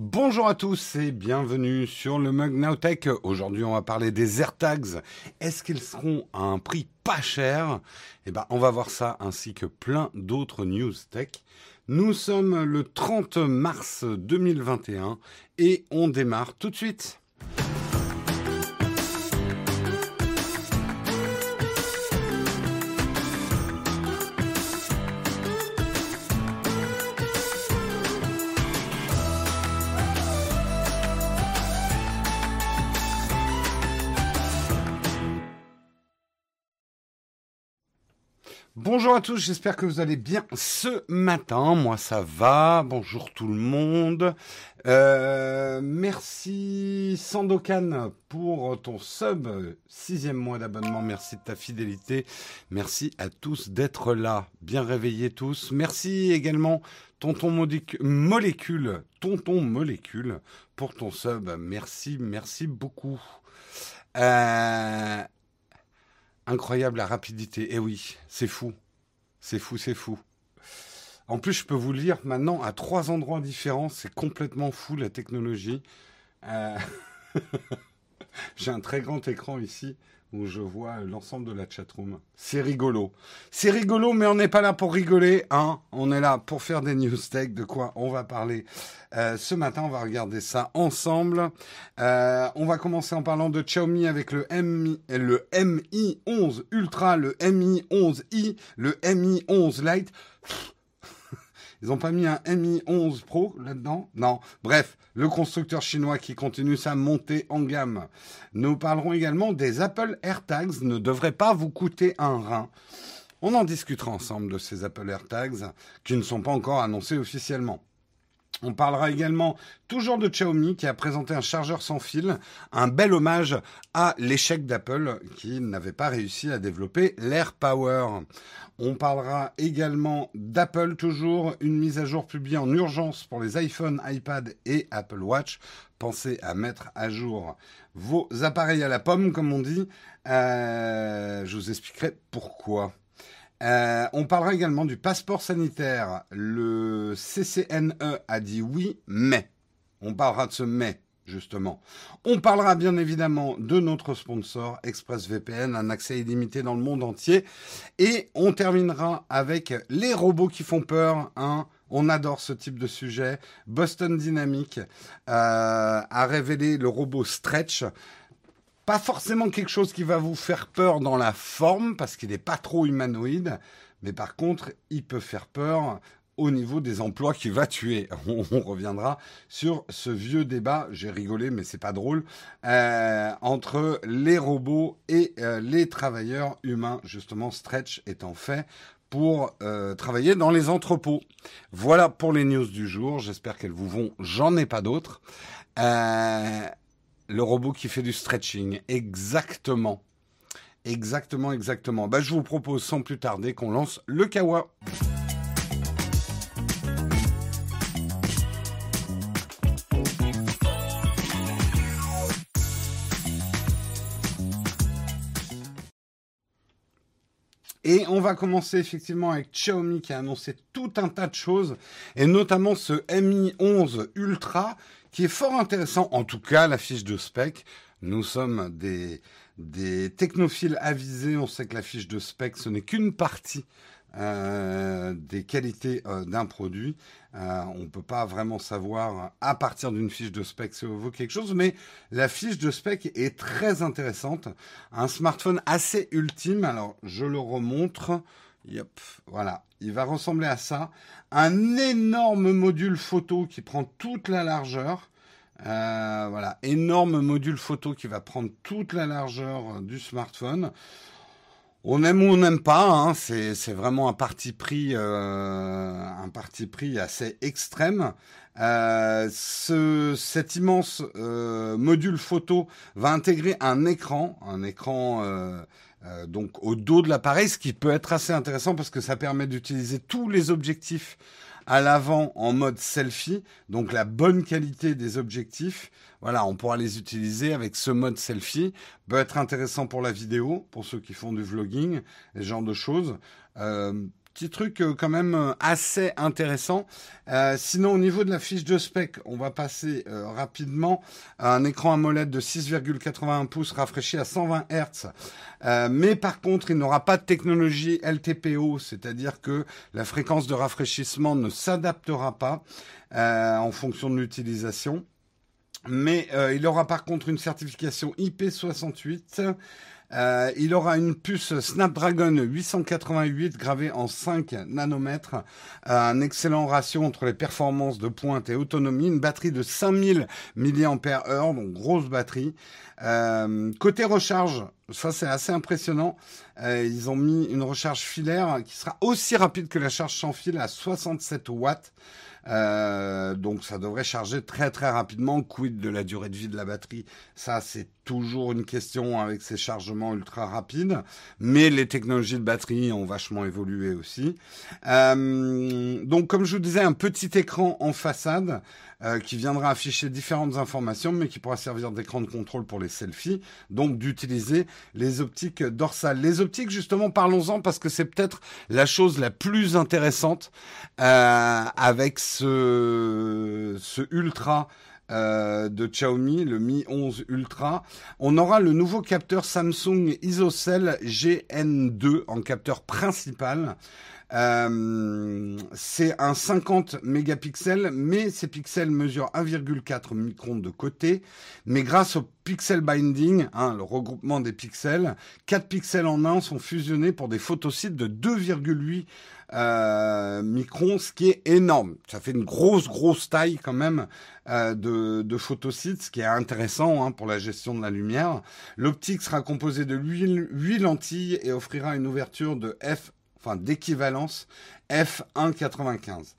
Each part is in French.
Bonjour à tous et bienvenue sur le Mug Nowtech. Aujourd'hui, on va parler des AirTags. Est-ce qu'ils seront à un prix pas cher? Eh ben, on va voir ça ainsi que plein d'autres news tech. Nous sommes le 30 mars 2021 et on démarre tout de suite. Bonjour à tous, j'espère que vous allez bien ce matin. Moi ça va. Bonjour tout le monde. Euh, merci Sandokan pour ton sub, sixième mois d'abonnement. Merci de ta fidélité. Merci à tous d'être là, bien réveillés tous. Merci également Tonton Molécule, Tonton Molécule pour ton sub. Merci, merci beaucoup. Euh, Incroyable la rapidité. Eh oui, c'est fou. C'est fou, c'est fou. En plus, je peux vous lire maintenant à trois endroits différents. C'est complètement fou la technologie. Euh, j'ai un très grand écran ici où je vois l'ensemble de la chatroom. C'est rigolo. C'est rigolo, mais on n'est pas là pour rigoler. Hein on est là pour faire des news tech. De quoi on va parler euh, ce matin On va regarder ça ensemble. Euh, on va commencer en parlant de Xiaomi avec le Mi, le Mi 11 Ultra, le Mi 11i, le Mi 11 Lite. Ils n'ont pas mis un Mi 11 Pro là-dedans? Non. Bref, le constructeur chinois qui continue sa montée en gamme. Nous parlerons également des Apple AirTags ne devraient pas vous coûter un rein. On en discutera ensemble de ces Apple AirTags qui ne sont pas encore annoncés officiellement. On parlera également toujours de Xiaomi qui a présenté un chargeur sans fil, un bel hommage à l'échec d'Apple qui n'avait pas réussi à développer l'AirPower. On parlera également d'Apple toujours, une mise à jour publiée en urgence pour les iPhone, iPad et Apple Watch. Pensez à mettre à jour vos appareils à la pomme, comme on dit. Euh, je vous expliquerai pourquoi. Euh, on parlera également du passeport sanitaire. Le CCNE a dit oui, mais. On parlera de ce mais, justement. On parlera bien évidemment de notre sponsor, ExpressVPN, un accès illimité dans le monde entier. Et on terminera avec les robots qui font peur. Hein. On adore ce type de sujet. Boston Dynamics euh, a révélé le robot Stretch pas forcément quelque chose qui va vous faire peur dans la forme, parce qu'il n'est pas trop humanoïde, mais par contre, il peut faire peur au niveau des emplois qu'il va tuer. On, reviendra sur ce vieux débat, j'ai rigolé, mais c'est pas drôle, euh, entre les robots et euh, les travailleurs humains. Justement, Stretch étant fait pour euh, travailler dans les entrepôts. Voilà pour les news du jour. J'espère qu'elles vous vont. J'en ai pas d'autres. Le robot qui fait du stretching. Exactement. Exactement, exactement. Bah, je vous propose sans plus tarder qu'on lance le Kawa. Et on va commencer effectivement avec Xiaomi qui a annoncé tout un tas de choses, et notamment ce Mi 11 Ultra qui est fort intéressant, en tout cas la fiche de spec. Nous sommes des, technophiles avisés, on sait que la fiche de spec, ce n'est qu'une partie euh, des qualités euh, d'un produit. Euh, on ne peut pas vraiment savoir à partir d'une fiche de spec si vaut quelque chose, mais la fiche de spec est très intéressante. Un smartphone assez ultime, alors je le remontre. Yep, voilà, il va ressembler à ça. Un énorme module photo qui prend toute la largeur. Euh, voilà, énorme module photo qui va prendre toute la largeur du smartphone. On aime ou on n'aime pas, hein, c'est, vraiment un parti pris, euh, assez extrême. Euh, ce, cet immense module photo va intégrer un écran, un écran euh, donc au dos de l'appareil, ce qui peut être assez intéressant parce que ça permet d'utiliser tous les objectifs à l'avant en mode selfie, donc la bonne qualité des objectifs. Voilà, on pourra les utiliser avec ce mode selfie. Peut être intéressant pour la vidéo, pour ceux qui font du vlogging, ce genre de choses. Euh, petit truc euh, quand même euh, assez intéressant. Euh, sinon, au niveau de la fiche de spec, on va passer rapidement à un écran AMOLED de 6,81 pouces rafraîchi à 120 Hz. mais par contre, il n'aura pas de technologie LTPO, c'est-à-dire que la fréquence de rafraîchissement ne s'adaptera pas en fonction de l'utilisation. Mais il aura par contre une certification IP68 euh, il aura une puce Snapdragon 888 gravée en 5 nanomètres, euh, un excellent ratio entre les performances de pointe et autonomie, une batterie de 5000 mAh, donc grosse batterie. Euh, côté recharge, ça c'est assez impressionnant. ils ont mis une recharge filaire qui sera aussi rapide que la charge sans fil à 67 watts. Donc ça devrait charger très très rapidement. Quid de la durée de vie de la batterie? Ça c'est toujours une question avec ces chargements ultra rapides. Mais les technologies de batterie ont vachement évolué aussi. Euh, donc comme je vous disais, un petit écran en façade euh, qui viendra afficher différentes informations, mais qui pourra servir d'écran de contrôle pour les selfies, donc d'utiliser les optiques dorsales. Les optiques, justement, parlons-en parce que c'est peut-être la chose la plus intéressante euh, avec ce, ce ultra. Euh, de Xiaomi, le Mi 11 Ultra. On aura le nouveau capteur Samsung ISOCELL GN2 en capteur principal. Euh, c'est un 50 mégapixels, mais ces pixels mesurent 1,4 micron de côté. Mais grâce au pixel binding, hein, le regroupement des pixels, 4 pixels en un sont fusionnés pour des photosites de 2,8 euh, microns, ce qui est énorme. Ça fait une grosse, grosse taille quand même euh, de, de photosites, ce qui est intéressant hein, pour la gestion de la lumière. L'optique sera composée de 8, 8 lentilles et offrira une ouverture de f enfin d'équivalence f1.95.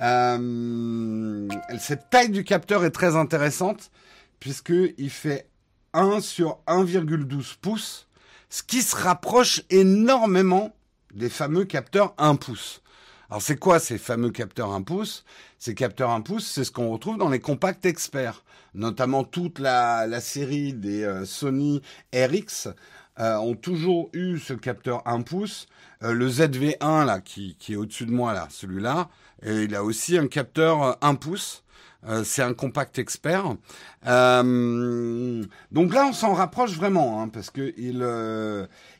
Euh, cette taille du capteur est très intéressante puisqu'il fait 1 sur 1,12 pouces, ce qui se rapproche énormément des fameux capteurs 1 pouce. Alors c'est quoi ces fameux capteurs 1 pouce? Ces capteurs 1 pouce, c'est ce qu'on retrouve dans les compacts experts, notamment toute la, série des euh, Sony RX euh, ont toujours eu ce capteur 1 pouce. Euh, le ZV1 là, qui, est au-dessus de moi là, celui-là, et il a aussi un capteur 1 pouce. Euh, c'est un compact expert. Euh, donc là, on s'en rapproche vraiment, hein, parce que il,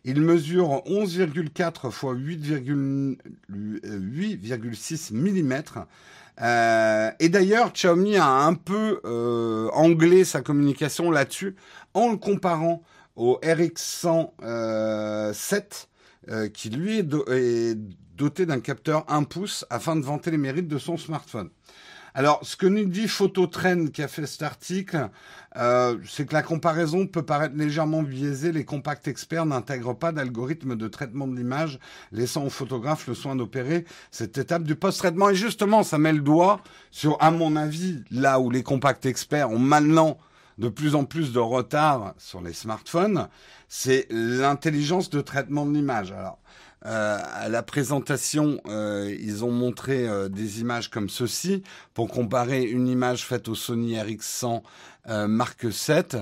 il mesure 11,4 x 8,6 mm. et d'ailleurs, Xiaomi a un peu anglais sa communication là-dessus en le comparant au RX107 euh, qui lui est, doté d'un capteur 1 pouce afin de vanter les mérites de son smartphone. Alors, ce que nous dit Phototrend qui a fait cet article, euh, c'est que la comparaison peut paraître légèrement biaisée. Les compacts experts n'intègrent pas d'algorithme de traitement de l'image, laissant au photographe le soin d'opérer cette étape du post-traitement. Et justement, ça met le doigt sur, à mon avis, là où les compacts experts ont maintenant de plus en plus de retard sur les smartphones, c'est l'intelligence de traitement de l'image. Alors, euh, à la présentation, euh, ils ont montré euh, des images comme ceci pour comparer une image faite au Sony RX100 Mark 7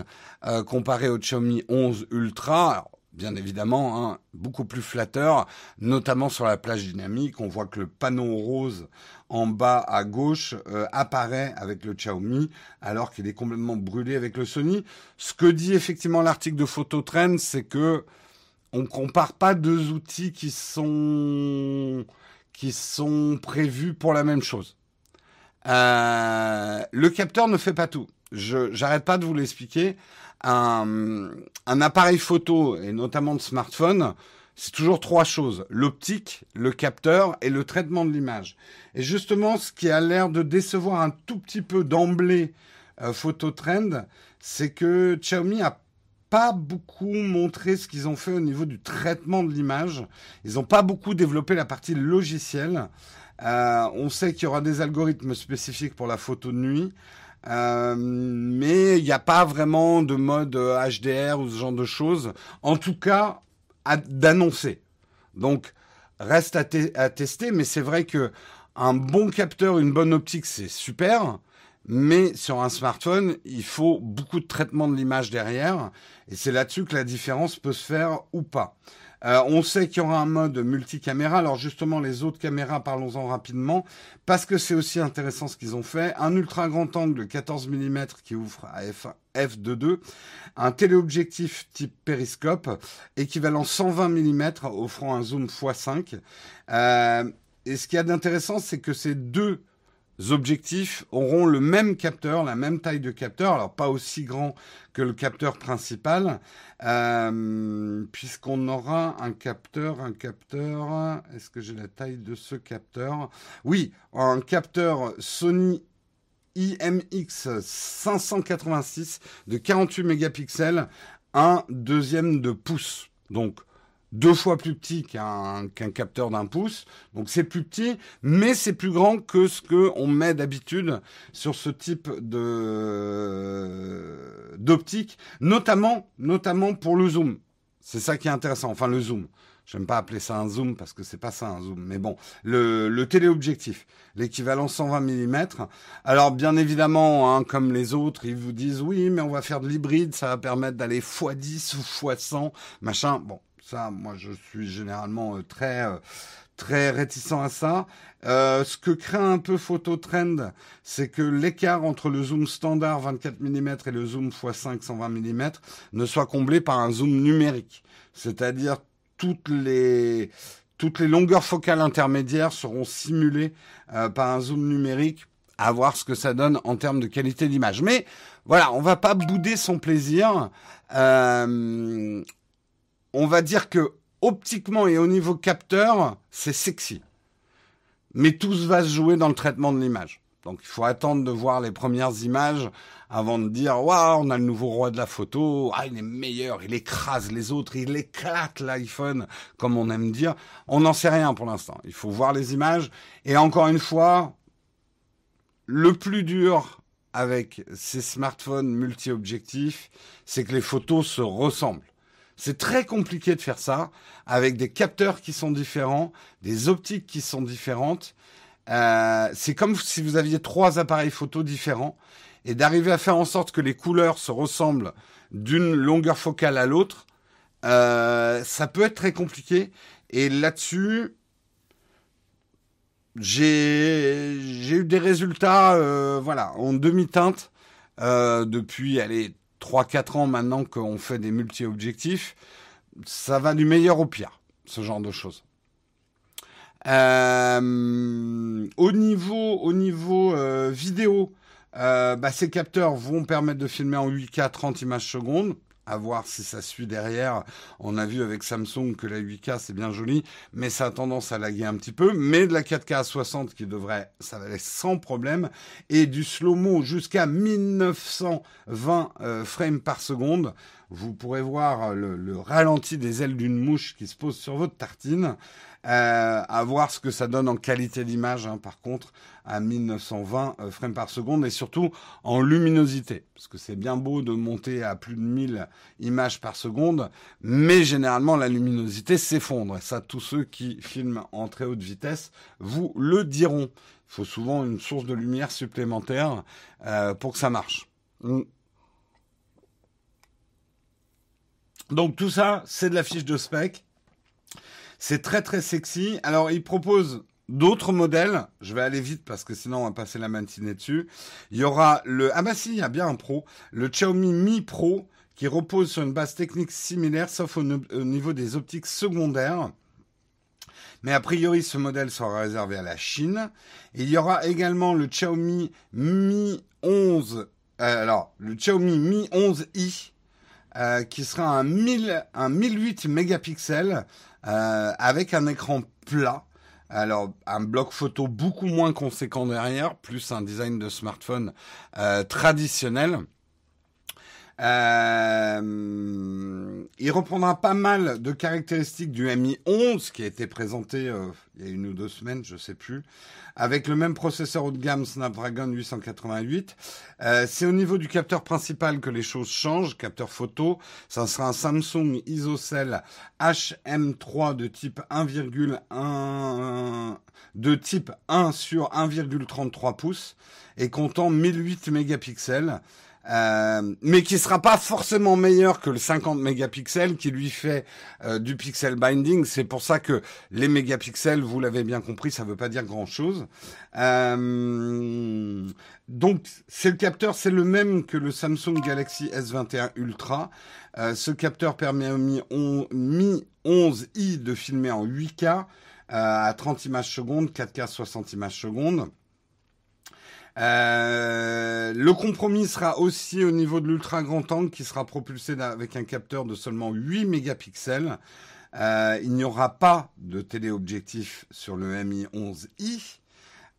comparée au Xiaomi 11 Ultra bien évidemment, hein, beaucoup plus flatteur, notamment sur la plage dynamique. On voit que le panneau rose en bas à gauche euh, apparaît avec le Xiaomi, alors qu'il est complètement brûlé avec le Sony. Ce que dit effectivement l'article de Phototrend, c'est que on compare pas deux outils qui sont qui sont prévus pour la même chose. Euh, le capteur ne fait pas tout. Je j'arrête pas de vous l'expliquer un, appareil photo, et notamment de smartphone, c'est toujours trois choses. L'optique, le capteur et le traitement de l'image. Et justement, ce qui a l'air de décevoir un tout petit peu d'emblée euh, Phototrend, c'est que Xiaomi a pas beaucoup montré ce qu'ils ont fait au niveau du traitement de l'image. Ils n'ont pas beaucoup développé la partie logicielle. Euh, on sait qu'il y aura des algorithmes spécifiques pour la photo de nuit. Euh, mais il n'y a pas vraiment de mode HDR ou ce genre de choses. En tout cas, d'annoncer. Donc, reste à, tester, mais c'est vrai que un bon capteur, une bonne optique, c'est super. Mais sur un smartphone, il faut beaucoup de traitement de l'image derrière. Et c'est là-dessus que la différence peut se faire ou pas. Euh, on sait qu'il y aura un mode multicaméra. Alors justement, les autres caméras, parlons-en rapidement, parce que c'est aussi intéressant ce qu'ils ont fait. Un ultra grand angle 14 mm qui ouvre à f f2.2, un téléobjectif type périscope, équivalent 120 mm, offrant un zoom x5. Euh, et ce qu'il y a d'intéressant, c'est que ces deux objectifs auront le même capteur, la même taille de capteur, alors pas aussi grand que le capteur principal, euh, puisqu'on aura un capteur, un capteur, est-ce que j'ai la taille de ce capteur? Oui, un capteur Sony IMX 586 de 48 mégapixels, un deuxième de pouce. Donc deux fois plus petit qu'un capteur d'un pouce. Donc c'est plus petit, mais c'est plus grand que ce que on met d'habitude sur ce type de d'optique, notamment notamment pour le zoom. C'est ça qui est intéressant. Enfin le zoom. J'aime pas appeler ça un zoom parce que c'est pas ça un zoom. Mais bon, le, le téléobjectif, l'équivalent 120 mm. Alors bien évidemment, hein, comme les autres, ils vous disent oui, mais on va faire de l'hybride, ça va permettre d'aller x10 ou x100, machin. Bon, ça, moi, je suis généralement euh, très euh, très réticent à ça. Euh, ce que craint un peu Phototrend, c'est que l'écart entre le zoom standard 24 mm et le zoom x5 120 mm ne soit comblé par un zoom numérique. C'est-à-dire toutes les toutes les longueurs focales intermédiaires seront simulées par un zoom numérique à voir ce que ça donne en termes de qualité d'image. Mais voilà, on va pas bouder son plaisir. Euh, on va dire que optiquement et au niveau capteur, c'est sexy. Mais tout va se jouer dans le traitement de l'image. Donc il faut attendre de voir les premières images avant de dire waouh, on a le nouveau roi de la photo, ah il est meilleur, il écrase les autres, il éclate l'iPhone comme on aime dire. On n'en sait rien pour l'instant. Il faut voir les images et encore une fois, le plus dur avec ces smartphones multi-objectifs, c'est que les photos se ressemblent. C'est très compliqué de faire ça avec des capteurs qui sont différents, des optiques qui sont différentes. Euh, c'est comme si vous aviez trois appareils photo différents et d'arriver à faire en sorte que les couleurs se ressemblent d'une longueur focale à l'autre. Euh, ça peut être très compliqué. Et là-dessus, j'ai eu des résultats, euh, voilà, en demi-teinte depuis, allez, 3-4 ans maintenant qu'on fait des multi-objectifs, ça va du meilleur au pire, ce genre de choses. Euh, au niveau, au niveau euh, vidéo, euh, bah, ces capteurs vont permettre de filmer en 8K 30 images secondes à voir si ça suit derrière. On a vu avec Samsung que la 8K c'est bien joli, mais ça a tendance à laguer un petit peu. Mais de la 4K à 60 qui devrait, ça va aller sans problème, et du slow-mo jusqu'à 1920 euh, frames par seconde. Vous pourrez voir le, le ralenti des ailes d'une mouche qui se pose sur votre tartine. Euh, à voir ce que ça donne en qualité d'image, hein, par contre, à 1920 euh, frames par seconde, et surtout en luminosité, parce que c'est bien beau de monter à plus de 1000 images par seconde, mais généralement la luminosité s'effondre. Et ça, tous ceux qui filment en très haute vitesse vous le diront. Il faut souvent une source de lumière supplémentaire euh, pour que ça marche. Mm. Donc tout ça, c'est de la fiche de spec. C'est très très sexy. Alors il propose d'autres modèles. Je vais aller vite parce que sinon on va passer la matinée dessus. Il y aura le ah bah si, il y a bien un Pro, le Xiaomi Mi Pro qui repose sur une base technique similaire sauf au, niveau des optiques secondaires. Mais a priori, ce modèle sera réservé à la Chine. il y aura également le Xiaomi Mi 11. Euh, alors, le Xiaomi Mi 11i, euh, qui sera un, 1000, un 1008 mégapixels euh, avec un écran plat. Alors, un bloc photo beaucoup moins conséquent derrière, plus un design de smartphone euh, traditionnel. Il reprendra pas mal de caractéristiques du Mi 11 qui a été présenté il y a une ou deux semaines, je sais plus, avec le même processeur haut de gamme Snapdragon 888. Euh, c'est au niveau du capteur principal que les choses changent. Capteur photo, ça sera un Samsung ISOCELL HM3 de type 1,1 de type 1 sur 1,33 pouces et comptant 1008 mégapixels. Euh, mais qui sera pas forcément meilleur que le 50 mégapixels qui lui fait euh, du pixel binding. C'est pour ça que les mégapixels, vous l'avez bien compris, ça veut pas dire grand chose. Euh, donc c'est le capteur, c'est le même que le Samsung Galaxy S21 Ultra. ce capteur permet au Mi, Mi 11i de filmer en 8K à 30 images secondes, 4K 60 images secondes. Euh, le compromis sera aussi au niveau de l'ultra grand angle qui sera propulsé avec un capteur de seulement 8 mégapixels. Euh, il n'y aura pas de téléobjectif sur le Mi 11i.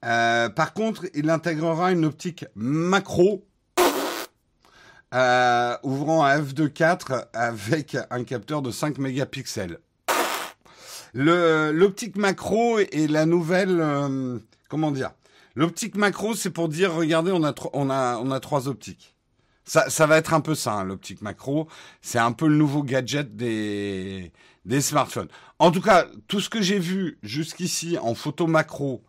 Euh, par contre, il intégrera une optique macro ouvrant un f2.4 avec un capteur de 5 mégapixels. L'optique macro est la nouvelle, comment dire L'optique macro, c'est pour dire, regardez, on a, on a, on a trois optiques. Ça, ça va être un peu ça, hein, l'optique macro. C'est un peu le nouveau gadget des, des smartphones. En tout cas, tout ce que j'ai vu jusqu'ici en photo macro,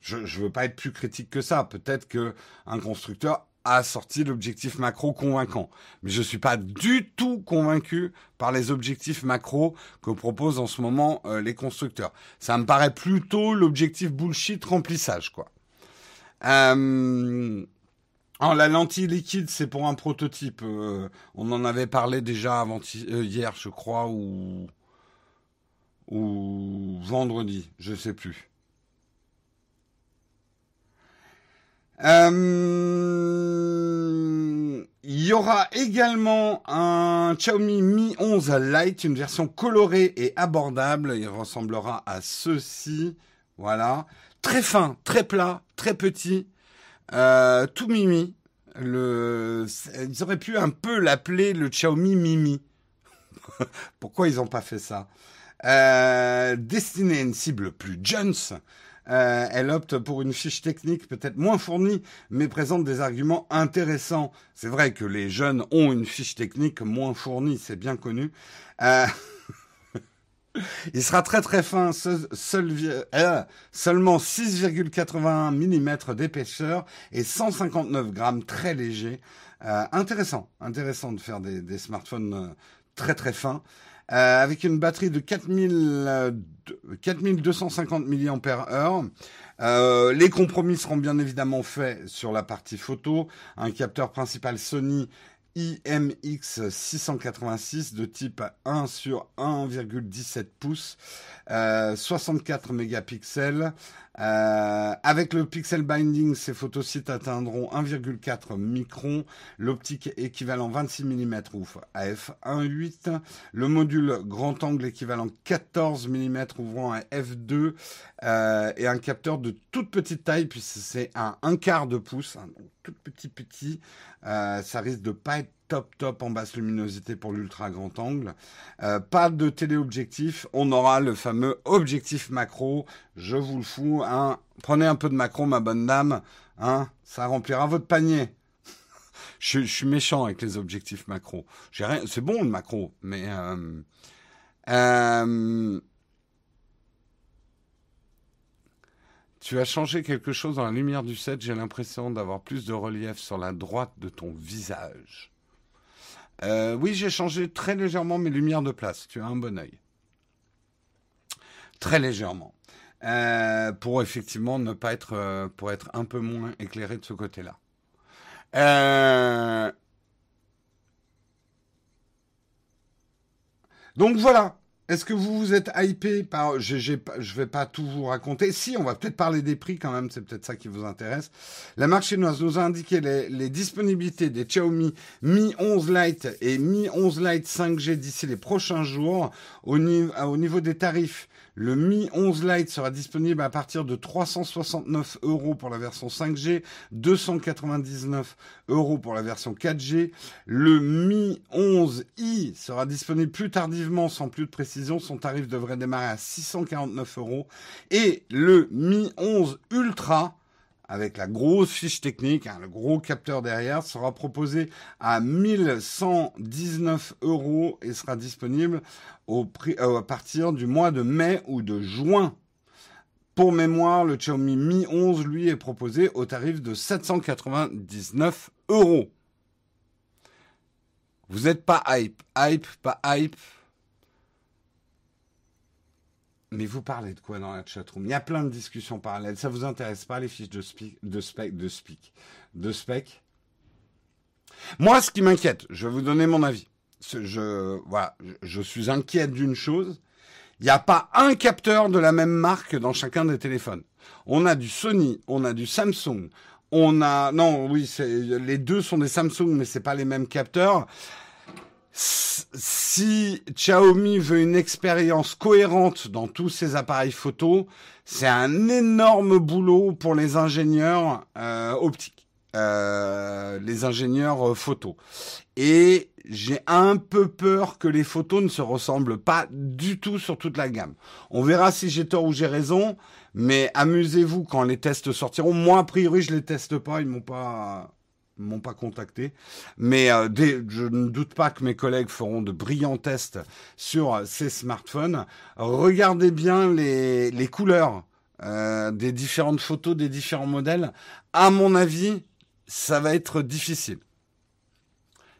je ne veux pas être plus critique que ça. Peut-être que un constructeur a sorti l'objectif macro convaincant. Mais je ne suis pas du tout convaincu par les objectifs macro que proposent en ce moment euh, les constructeurs. Ça me paraît plutôt l'objectif bullshit remplissage, quoi. Euh, la lentille liquide, c'est pour un prototype. Euh, on en avait parlé déjà avant euh, hier, je crois, ou vendredi, je sais plus. Il y aura également un Xiaomi Mi 11 Lite, une version colorée et abordable. Il ressemblera à ceci. Voilà très fin, très plat, très petit, euh, tout mimi. Ils auraient pu un peu l'appeler le Xiaomi Mimi. Pourquoi ils n'ont pas fait ça? Euh, Destiné à une cible plus jeunes, euh, elle opte pour une fiche technique peut-être moins fournie, mais présente des arguments intéressants. C'est vrai que les jeunes ont une fiche technique moins fournie, c'est bien connu. Euh, Il sera très très fin, euh, seulement 6,81 mm d'épaisseur et 159 grammes, très léger. Euh, intéressant, intéressant de faire des, smartphones euh, très très fins. avec une batterie de 4000, 4250 mAh. les compromis seront bien évidemment faits sur la partie photo. Un capteur principal Sony IMX 686 de type 1 sur 1,17 pouces, 64 mégapixels, euh, avec le pixel binding, ces photosites atteindront 1,4 micron, l'optique équivalent 26 mm ouf f 1.8, le module grand angle équivalent 14 mm ouvrant à f2 euh, et un capteur de toute petite taille puisque c'est un 1 quart de pouce, hein, tout petit petit. Euh, ça risque de pas être top top en basse luminosité pour l'ultra grand angle. Euh, pas de téléobjectif, on aura le fameux objectif macro. Je vous le fous, hein. Prenez un peu de macro, ma bonne dame, hein. Ça remplira votre panier. je, suis méchant avec les objectifs macro. C'est bon le macro, mais euh, euh, Tu as changé quelque chose dans la lumière du set. J'ai l'impression d'avoir plus de relief sur la droite de ton visage. Euh, oui, j'ai changé très légèrement mes lumières de place. Tu as un bon oeil. Très légèrement. Euh, pour effectivement ne pas être, euh, pour être un peu moins éclairé de ce côté-là. Donc voilà, est-ce que vous vous êtes hypé par... Je ne vais pas tout vous raconter. Si, on va peut-être parler des prix quand même, c'est peut-être ça qui vous intéresse. La marque chinoise nous a indiqué les, disponibilités des Xiaomi Mi 11 Lite et Mi 11 Lite 5G d'ici les prochains jours. Au, au niveau des tarifs, le Mi 11 Lite sera disponible à partir de 369 euros pour la version 5G, 299 euros pour la version 4G. Le Mi 11i sera disponible plus tardivement, sans plus de précision. Son tarif devrait démarrer à 649 euros. Et le Mi 11 Ultra avec la grosse fiche technique, hein, le gros capteur derrière, sera proposé à 1119 euros et sera disponible au prix, euh, à partir du mois de mai ou de juin. Pour mémoire, le Xiaomi Mi 11, lui, est proposé au tarif de 799 euros. Vous n'êtes pas hype. Hype, pas hype. Mais vous parlez de quoi dans la chatroom? Il y a plein de discussions parallèles. Ça vous intéresse pas les fiches de, speak, de spec, de speak, de spec? Moi, ce qui m'inquiète, je vais vous donner mon avis. Je, voilà, je suis inquiète d'une chose. Il n'y a pas un capteur de la même marque dans chacun des téléphones. On a du Sony, on a du Samsung, on a non, oui, les deux sont des Samsung, mais c'est pas les mêmes capteurs. Si Xiaomi veut une expérience cohérente dans tous ses appareils photo, c'est un énorme boulot pour les ingénieurs euh, optiques, euh, les ingénieurs euh, photo. Et j'ai un peu peur que les photos ne se ressemblent pas du tout sur toute la gamme. On verra si j'ai tort ou j'ai raison, mais amusez-vous quand les tests sortiront. Moi, a priori, je les teste pas, ils m'ont pas m'ont pas contacté, mais euh, je ne doute pas que mes collègues feront de brillants tests sur ces smartphones. Regardez bien les, les couleurs euh, des différentes photos des différents modèles. À mon avis, ça va être difficile.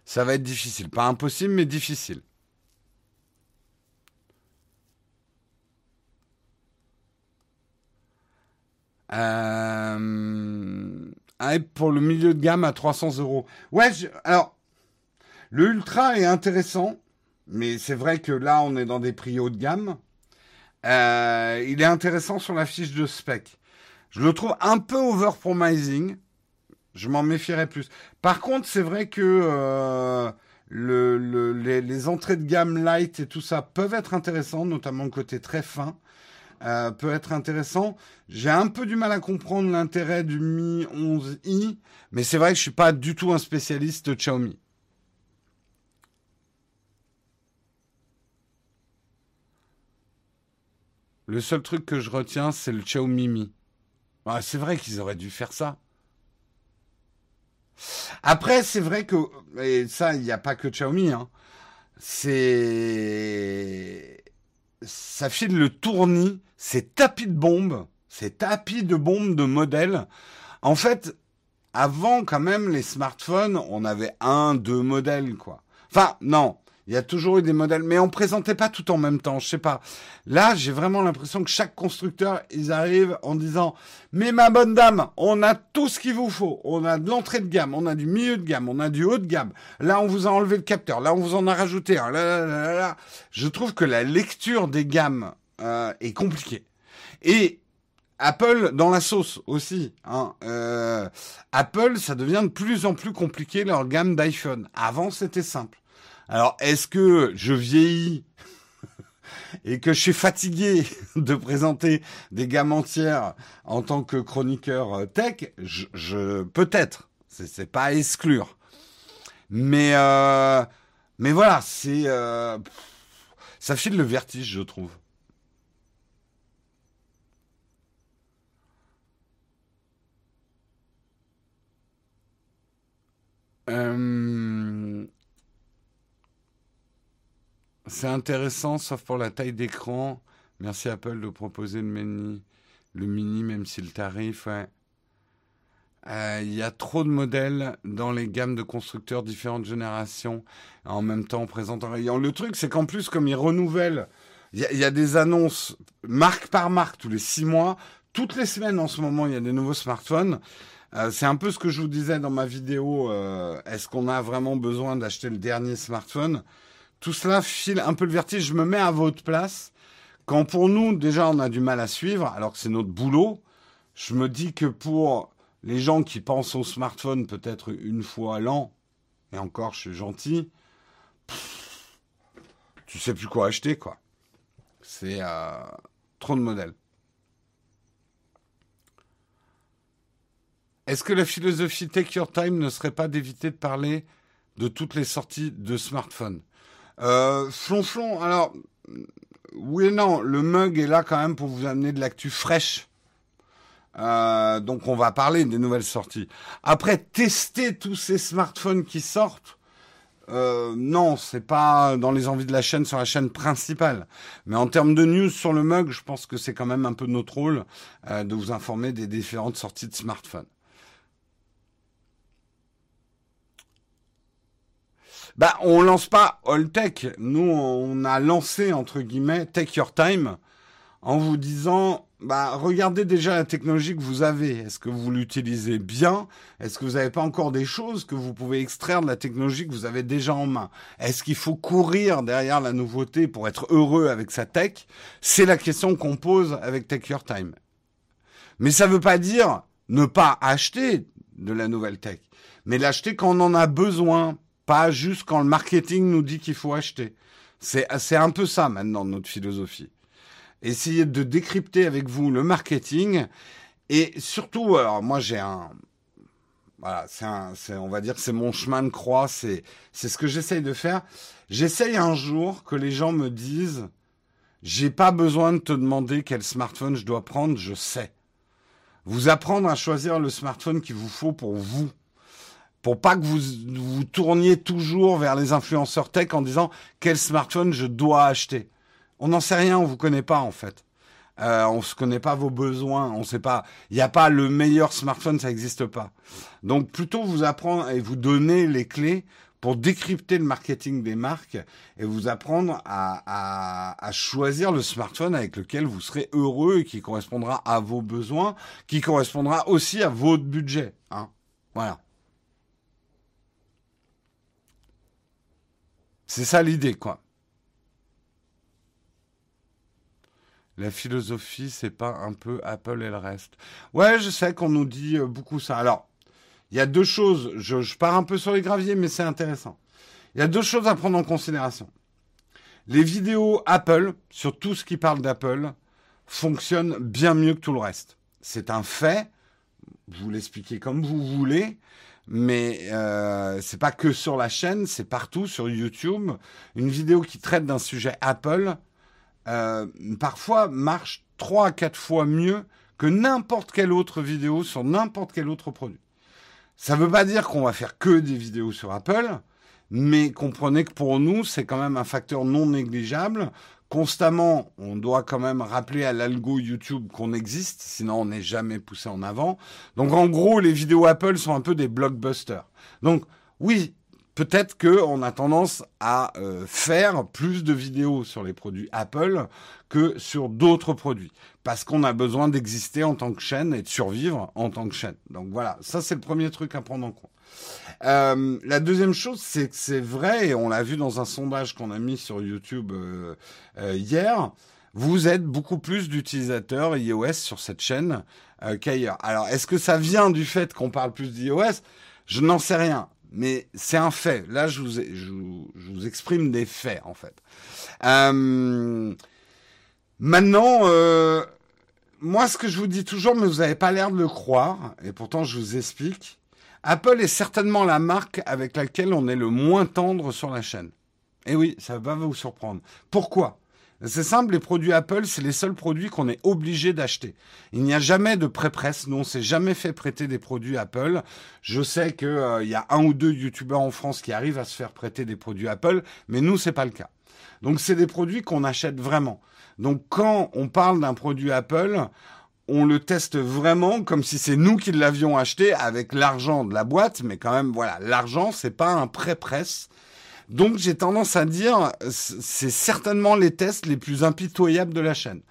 Ça va être difficile. Pas impossible, mais difficile. Euh, pour le milieu de gamme à 300 euros. Ouais, alors, le Ultra est intéressant, mais c'est vrai que là, on est dans des prix haut de gamme. Euh, il est intéressant sur la fiche de spec. Je le trouve un peu overpromising. Je m'en méfierais plus. Par contre, c'est vrai que euh, le, les, entrées de gamme light et tout ça peuvent être intéressants, notamment le côté très fin. Euh, peut être intéressant. J'ai un peu du mal à comprendre l'intérêt du Mi 11i, mais c'est vrai que je suis pas du tout un spécialiste de Xiaomi. Le seul truc que je retiens, c'est le Xiaomi Mi. C'est vrai qu'ils auraient dû faire ça. Après, c'est vrai que, et ça, il n'y a pas que Xiaomi, hein. c'est, ça file le tournis, c'est tapis de bombes, c'est tapis de bombes de modèles. En fait, avant quand même les smartphones, on avait un, deux modèles quoi. Enfin non, il y a toujours eu des modèles, mais on présentait pas tout en même temps. Je sais pas. Là, j'ai vraiment l'impression que chaque constructeur, ils arrivent en disant, mais ma bonne dame, on a tout ce qu'il vous faut. On a de l'entrée de gamme, on a du milieu de gamme, on a du haut de gamme. Là, on vous a enlevé le capteur. Là, on vous en a rajouté Je trouve que la lecture des gammes euh, est compliquée. Et Apple dans la sauce aussi. Hein. Euh, Apple, ça devient de plus en plus compliqué leur gamme d'iPhone. Avant, c'était simple. Alors, est-ce que je vieillis et que je suis fatigué de présenter des gammes entières en tant que chroniqueur euh, tech? Je, peut-être, c'est pas à exclure. Mais euh, voilà, c'est euh, ça file le vertige, je trouve. C'est intéressant, sauf pour la taille d'écran. Merci Apple de proposer le mini, le mini même si le tarif, euh, Il y a trop de modèles dans les gammes de constructeurs différentes générations, en même temps présente en rayon. Le truc, c'est qu'en plus, comme ils renouvellent, il y, a des annonces marque par marque tous les six mois. Toutes les semaines en ce moment, il y a des nouveaux smartphones. Euh, c'est un peu ce que je vous disais dans ma vidéo. Euh, est-ce qu'on a vraiment besoin d'acheter le dernier smartphone? Tout cela file un peu le vertige. Je me mets à votre place. Quand pour nous, déjà, on a du mal à suivre, alors que c'est notre boulot, je me dis que pour les gens qui pensent au smartphone peut-être une fois l'an, et encore, je suis gentil, tu sais plus quoi acheter, quoi. C'est euh, trop de modèles. Est-ce que la philosophie Take Your Time ne serait pas d'éviter de parler de toutes les sorties de smartphones? Euh, Flonflon, alors, oui et non, le mug est là quand même pour vous amener de l'actu fraîche. Euh, donc on va parler des nouvelles sorties. Après, tester tous ces smartphones qui sortent, euh, non, c'est pas dans les envies de la chaîne sur la chaîne principale. Mais en termes de news sur le mug, je pense que c'est quand même un peu notre rôle euh, de vous informer des différentes sorties de smartphones. Bah, on lance pas All Tech. Nous, on a lancé, entre guillemets, Take Your Time en vous disant, bah, regardez déjà la technologie que vous avez. Est-ce que vous l'utilisez bien? Est-ce que vous n'avez pas encore des choses que vous pouvez extraire de la technologie que vous avez déjà en main? Est-ce qu'il faut courir derrière la nouveauté pour être heureux avec sa tech? C'est la question qu'on pose avec Take Your Time. Mais ça ne veut pas dire ne pas acheter de la nouvelle tech, mais l'acheter quand on en a besoin, pas juste quand le marketing nous dit qu'il faut acheter. C'est, un peu ça maintenant notre philosophie. Essayer de décrypter avec vous le marketing et surtout, alors moi j'ai un, voilà, c'est on va dire c'est mon chemin de croix, c'est, c'est ce que j'essaye de faire. J'essaye un jour que les gens me disent, j'ai pas besoin de te demander quel smartphone je dois prendre, je sais. Vous apprendre à choisir le smartphone qu'il vous faut pour vous pour pas que vous vous tourniez toujours vers les influenceurs tech en disant quel smartphone je dois acheter. On n'en sait rien, on vous connaît pas en fait. Euh, on se connaît pas vos besoins, on sait pas. Il n'y a pas le meilleur smartphone, ça n'existe pas. Donc plutôt vous apprendre et vous donner les clés pour décrypter le marketing des marques et vous apprendre à, à, à, choisir le smartphone avec lequel vous serez heureux et qui correspondra à vos besoins, qui correspondra aussi à votre budget. Hein. Voilà. C'est ça l'idée, quoi. La philosophie, c'est pas un peu Apple et le reste. Ouais, je sais qu'on nous dit euh, beaucoup ça. Alors, il y a deux choses. Je, je, pars un peu sur les graviers, mais c'est intéressant. Il y a deux choses à prendre en considération. Les vidéos Apple, sur tout ce qui parle d'Apple, fonctionnent bien mieux que tout le reste. C'est un fait. Vous l'expliquez comme vous voulez mais euh, c'est pas que sur la chaîne, c'est partout sur YouTube. Une vidéo qui traite d'un sujet Apple, euh, parfois marche trois à quatre fois mieux que n'importe quelle autre vidéo sur n'importe quel autre produit. Ça ne veut pas dire qu'on va faire que des vidéos sur Apple, mais comprenez que pour nous, c'est quand même un facteur non négligeable constamment, on doit quand même rappeler à l'algo YouTube qu'on existe, sinon on n'est jamais poussé en avant. Donc en gros, les vidéos Apple sont un peu des blockbusters. Donc oui, peut-être qu'on a tendance à euh, faire plus de vidéos sur les produits Apple que sur d'autres produits, parce qu'on a besoin d'exister en tant que chaîne et de survivre en tant que chaîne. Donc voilà, ça c'est le premier truc à prendre en compte. Euh, la deuxième chose, c'est que c'est vrai, et on l'a vu dans un sondage qu'on a mis sur YouTube euh, euh, hier, vous êtes beaucoup plus d'utilisateurs iOS sur cette chaîne qu'ailleurs. Alors, est-ce que ça vient du fait qu'on parle plus d'iOS? Je n'en sais rien, mais c'est un fait. Là, je vous, je, vous, exprime des faits, en fait. Maintenant, moi, ce que je vous dis toujours, mais vous n'avez pas l'air de le croire, et pourtant je vous explique, Apple est certainement la marque avec laquelle on est le moins tendre sur la chaîne. Et eh oui, ça va vous surprendre. Pourquoi? C'est simple, les produits Apple, c'est les seuls produits qu'on est obligé d'acheter. Il n'y a jamais de pré-presse. Nous, on s'est jamais fait prêter des produits Apple. Je sais qu'il euh, y a un ou deux youtubeurs en France qui arrivent à se faire prêter des produits Apple, mais nous, c'est pas le cas. Donc, c'est des produits qu'on achète vraiment. Donc, quand on parle d'un produit Apple, on le teste vraiment comme si c'est nous qui l'avions acheté avec l'argent de la boîte, mais quand même, voilà, l'argent, c'est pas un prêt-presse. Donc j'ai tendance à dire, c'est certainement les tests les plus impitoyables de la chaîne.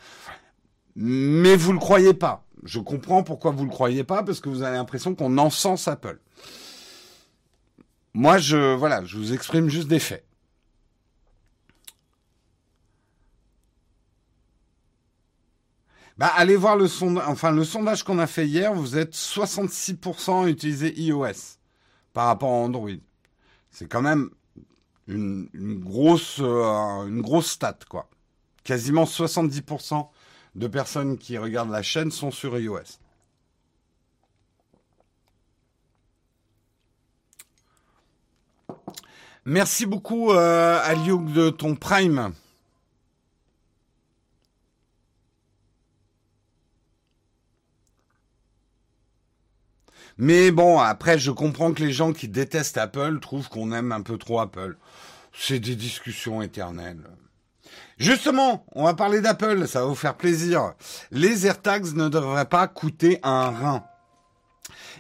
Mais vous le croyez pas. Je comprends pourquoi vous le croyez pas, parce que vous avez l'impression qu'on encense Apple. Moi, je, voilà, je vous exprime juste des faits. Bah, allez voir le sondage, enfin, le sondage qu'on a fait hier, vous êtes 66% utilisé iOS par rapport à Android. C'est quand même une, grosse, euh, une grosse stat, quoi. Quasiment 70% de personnes qui regardent la chaîne sont sur iOS. Merci beaucoup, euh, Aliouk, de ton Prime. Mais bon, après, je comprends que les gens qui détestent Apple trouvent qu'on aime un peu trop Apple. C'est des discussions éternelles. Justement, on va parler d'Apple, ça va vous faire plaisir. Les AirTags ne devraient pas coûter un rein.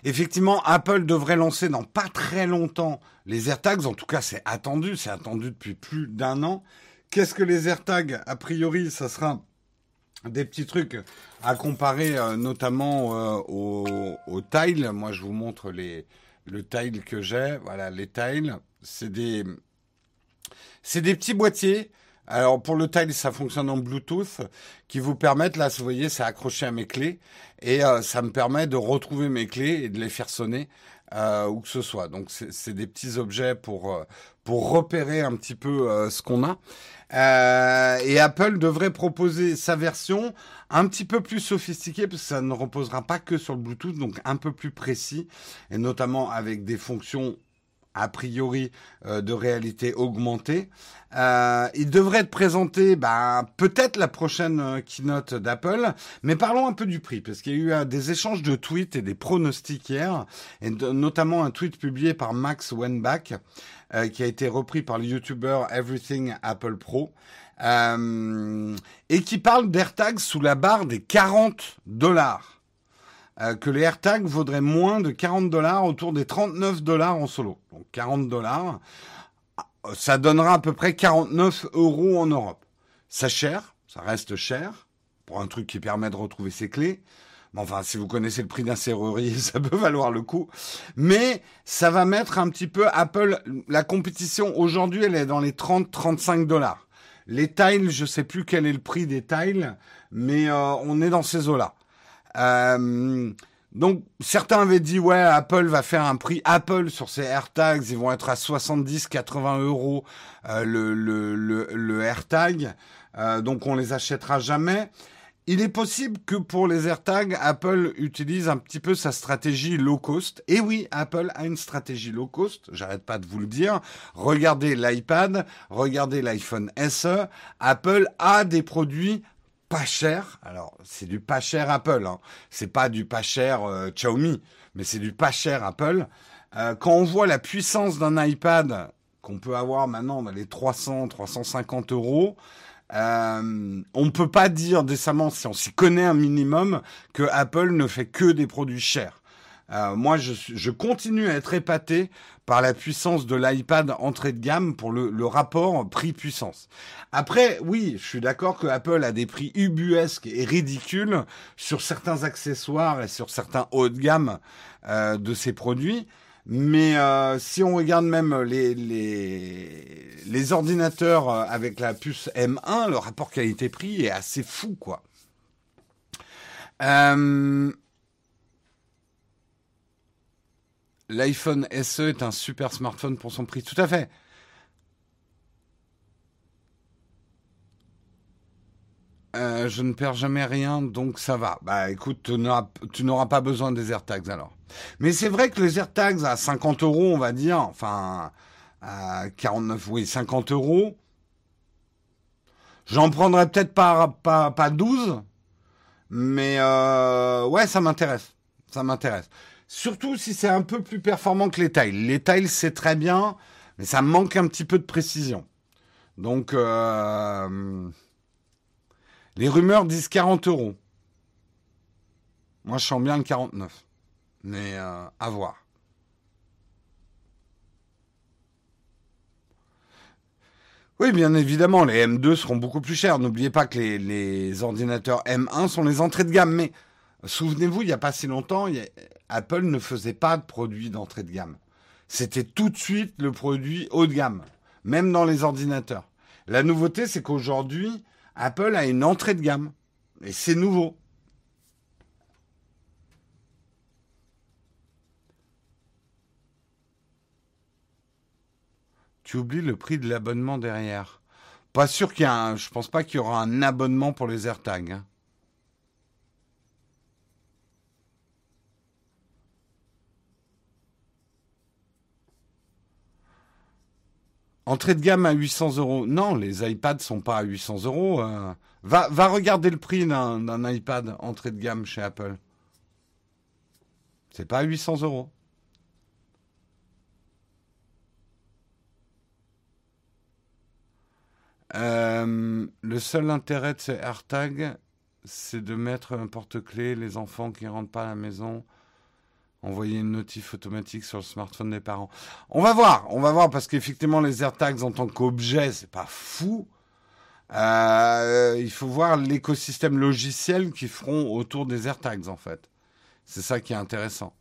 effectivement, Apple devrait lancer dans pas très longtemps les AirTags. En tout cas, c'est attendu. C'est attendu depuis plus d'un an. Qu'est-ce que les AirTags? A priori, ça sera des petits trucs à comparer euh, notamment euh, au. Moi, je vous montre les, le tile que j'ai. Voilà, les tiles. C'est des, c'est des petits boîtiers. Alors pour le tile, ça fonctionne en Bluetooth, qui vous permettent, là, vous voyez, c'est accroché à mes clés, et euh, ça me permet de retrouver mes clés et de les faire sonner euh, où que ce soit. Donc c'est des petits objets pour pour repérer un petit peu euh, ce qu'on a. Euh, et Apple devrait proposer sa version un petit peu plus sophistiquée parce que ça ne reposera pas que sur le Bluetooth, donc un peu plus précis et notamment avec des fonctions a priori euh, de réalité augmentée. Euh, il devrait être présenté bah, peut-être la prochaine euh, keynote d'Apple, mais parlons un peu du prix, parce qu'il y a eu euh, des échanges de tweets et des pronostics hier, et notamment un tweet publié par Max Wenbach, euh, qui a été repris par le YouTuber Everything Apple Pro, et qui parle d'AirTags sous la barre des 40 dollars. Euh, que les AirTags vaudraient moins de 40 dollars, autour des 39 dollars en solo. Donc 40 dollars, ça donnera à peu près 49 euros en Europe. Ça cher, ça reste cher pour un truc qui permet de retrouver ses clés. Enfin, si vous connaissez le prix d'un serrurier, ça peut valoir le coup. Mais ça va mettre un petit peu Apple. La compétition aujourd'hui, elle est dans les 30-35 dollars. Les tiles, je sais plus quel est le prix des tiles, mais euh, on est dans ces eaux-là. Euh, donc certains avaient dit ouais Apple va faire un prix Apple sur ses AirTags, ils vont être à 70-80 euros euh, le, le, le, le AirTag, euh, donc on les achètera jamais. Il est possible que pour les AirTags, Apple utilise un petit peu sa stratégie low cost. Et oui, Apple a une stratégie low cost, j'arrête pas de vous le dire. Regardez l'iPad, regardez l'iPhone SE, Apple a des produits pas cher. Alors, c'est du pas cher Apple. Hein. C'est pas du pas cher euh, Xiaomi, mais c'est du pas cher Apple. Euh, quand on voit la puissance d'un iPad qu'on peut avoir maintenant dans les 300, 350 euros, euh, on ne peut pas dire décemment, si on s'y connaît un minimum, que Apple ne fait que des produits chers. Euh, moi, je, continue à être épaté par la puissance de l'iPad entrée de gamme pour le, le rapport prix-puissance. Après, oui, je suis d'accord que Apple a des prix ubuesques et ridicules sur certains accessoires et sur certains hauts de gamme euh, de ses produits. Mais euh, si on regarde même les, les, ordinateurs avec la puce M1, le rapport qualité-prix est assez fou, quoi. Euh, l'iPhone SE est un super smartphone pour son prix. Tout à fait. Euh, je ne perds jamais rien, donc ça va. Bah écoute, tu n'auras pas besoin des AirTags alors. Mais c'est vrai que les AirTags à 50 euros, on va dire, enfin à 49, oui, 50 euros, j'en prendrais peut-être pas, pas, pas 12, mais euh, ouais, ça m'intéresse. Ça m'intéresse. Surtout si c'est un peu plus performant que les tiles. Les tiles, c'est très bien, mais ça manque un petit peu de précision. Donc, euh, les rumeurs disent 40 euros. Moi, je sens bien le 49. Mais euh, à voir. Oui, bien évidemment, les M2 seront beaucoup plus chers. N'oubliez pas que les, ordinateurs M1 sont les entrées de gamme. Mais souvenez-vous, il n'y a pas si longtemps, Apple ne faisait pas de produits d'entrée de gamme. C'était tout de suite le produit haut de gamme, même dans les ordinateurs. La nouveauté, c'est qu'aujourd'hui, Apple a une entrée de gamme. Et c'est nouveau. Tu oublies le prix de l'abonnement derrière. Pas sûr qu'il y a un, je pense pas qu'il y aura un abonnement pour les AirTags. Hein. Entrée de gamme à 800 euros. Non, les iPads sont pas à 800 euros. Euh. Va, va regarder le prix d'un iPad entrée de gamme chez Apple. C'est pas à 800 euros. Euh, le seul intérêt de ces AirTags, c'est de mettre un porte-clés. Les enfants qui rentrent pas à la maison Envoyer une notif automatique sur le smartphone des parents. On va voir, on va voir parce qu'effectivement les AirTags en tant qu'objet, c'est pas fou. Euh, il faut voir l'écosystème logiciel qu'ils feront autour des AirTags en fait. C'est ça qui est intéressant.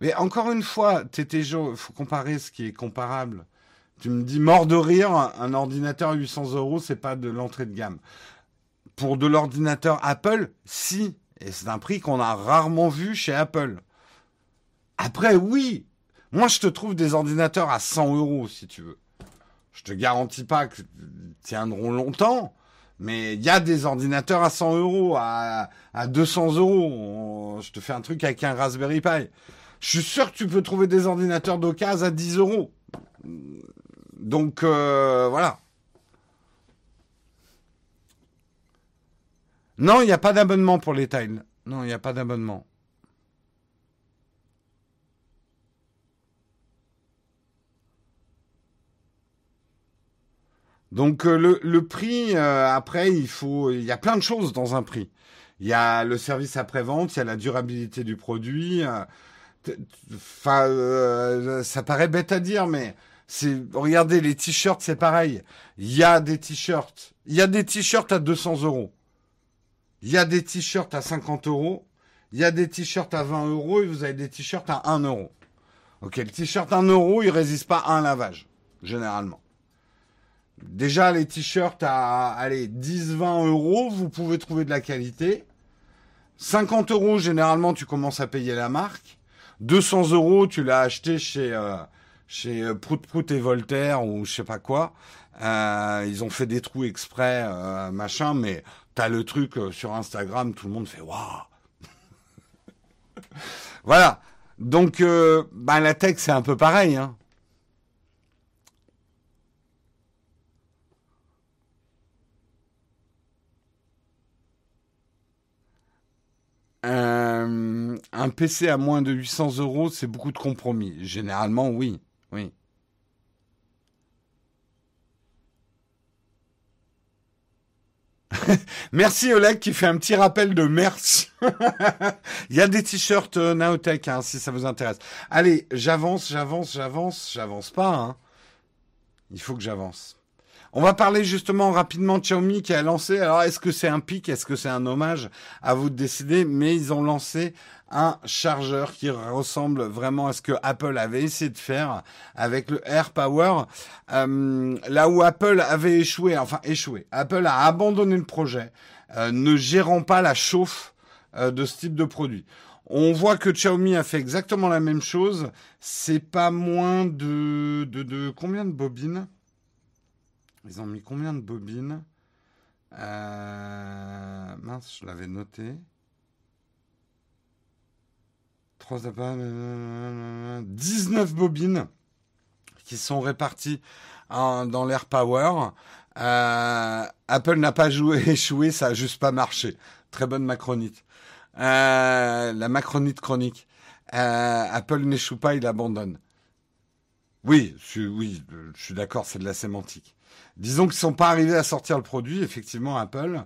Mais encore une fois, il faut comparer ce qui est comparable. Tu me dis mort de rire, un ordinateur à 800 euros, c'est pas de l'entrée de gamme. Pour de l'ordinateur Apple, si. Et c'est un prix qu'on a rarement vu chez Apple. Après, oui. Moi, je te trouve des ordinateurs à 100 euros, si tu veux. Je te garantis pas qu'ils tiendront longtemps. Mais il y a des ordinateurs à 100 euros, à, à 200 euros. Je te fais un truc avec un Raspberry Pi. Je suis sûr que tu peux trouver des ordinateurs d'occasion à 10 euros. Donc euh, voilà. Non, il n'y a pas d'abonnement pour les tiles. Non, il n'y a pas d'abonnement. Donc euh, le, prix, euh, après, il faut, il y a plein de choses dans un prix. Il y a le service après-vente, il y a la durabilité du produit. Enfin, ça paraît bête à dire, mais c'est regardez les t-shirts, c'est pareil. Il y a des t-shirts, il y a des t-shirts à 200 euros. Il y a des t-shirts à 50 euros. Il y a des t-shirts à 20 euros et vous avez des t-shirts à 1 euro. Ok, le t-shirt à 1 euro, il résiste pas à un lavage, généralement. Déjà, les t-shirts à, allez, 10, 20 euros, vous pouvez trouver de la qualité. 50 euros, généralement, tu commences à payer la marque. 200 euros, tu l'as acheté chez, euh, chez euh, Prout Prout et Voltaire ou je sais pas quoi. Euh, ils ont fait des trous exprès, machin, mais t'as le truc sur Instagram, tout le monde fait waouh. voilà. Donc, bah, la tech, c'est un peu pareil. Hein. un PC à moins de 800 euros, c'est beaucoup de compromis. Généralement, oui. Oui. merci Oleg qui fait un petit rappel de merci. Il y a des t-shirts euh, Naotech hein, si ça vous intéresse. Allez, j'avance, j'avance, j'avance, j'avance pas. Hein. Il faut que j'avance. On va parler justement rapidement de Xiaomi qui a lancé. Alors, est-ce que c'est un pic? Est-ce que c'est un hommage À vous de décider? Mais ils ont lancé un chargeur qui ressemble vraiment à ce que Apple avait essayé de faire avec le Air Power. Euh, là où Apple avait échoué, enfin échoué, Apple a abandonné le projet, euh, ne gérant pas la chauffe euh, de ce type de produit. On voit que Xiaomi a fait exactement la même chose. C'est pas moins de, combien de bobines? Ils ont mis combien de bobines? Mince, je l'avais noté. 19 bobines qui sont réparties dans l'Air Power. Euh, Apple n'a pas joué, échoué, ça a juste pas marché. Très bonne macronite. Euh, la macronite chronique. Euh, Apple n'échoue pas, il abandonne. Oui, oui, je suis d'accord, c'est de la sémantique. Disons qu'ils sont pas arrivés à sortir le produit, effectivement, Apple,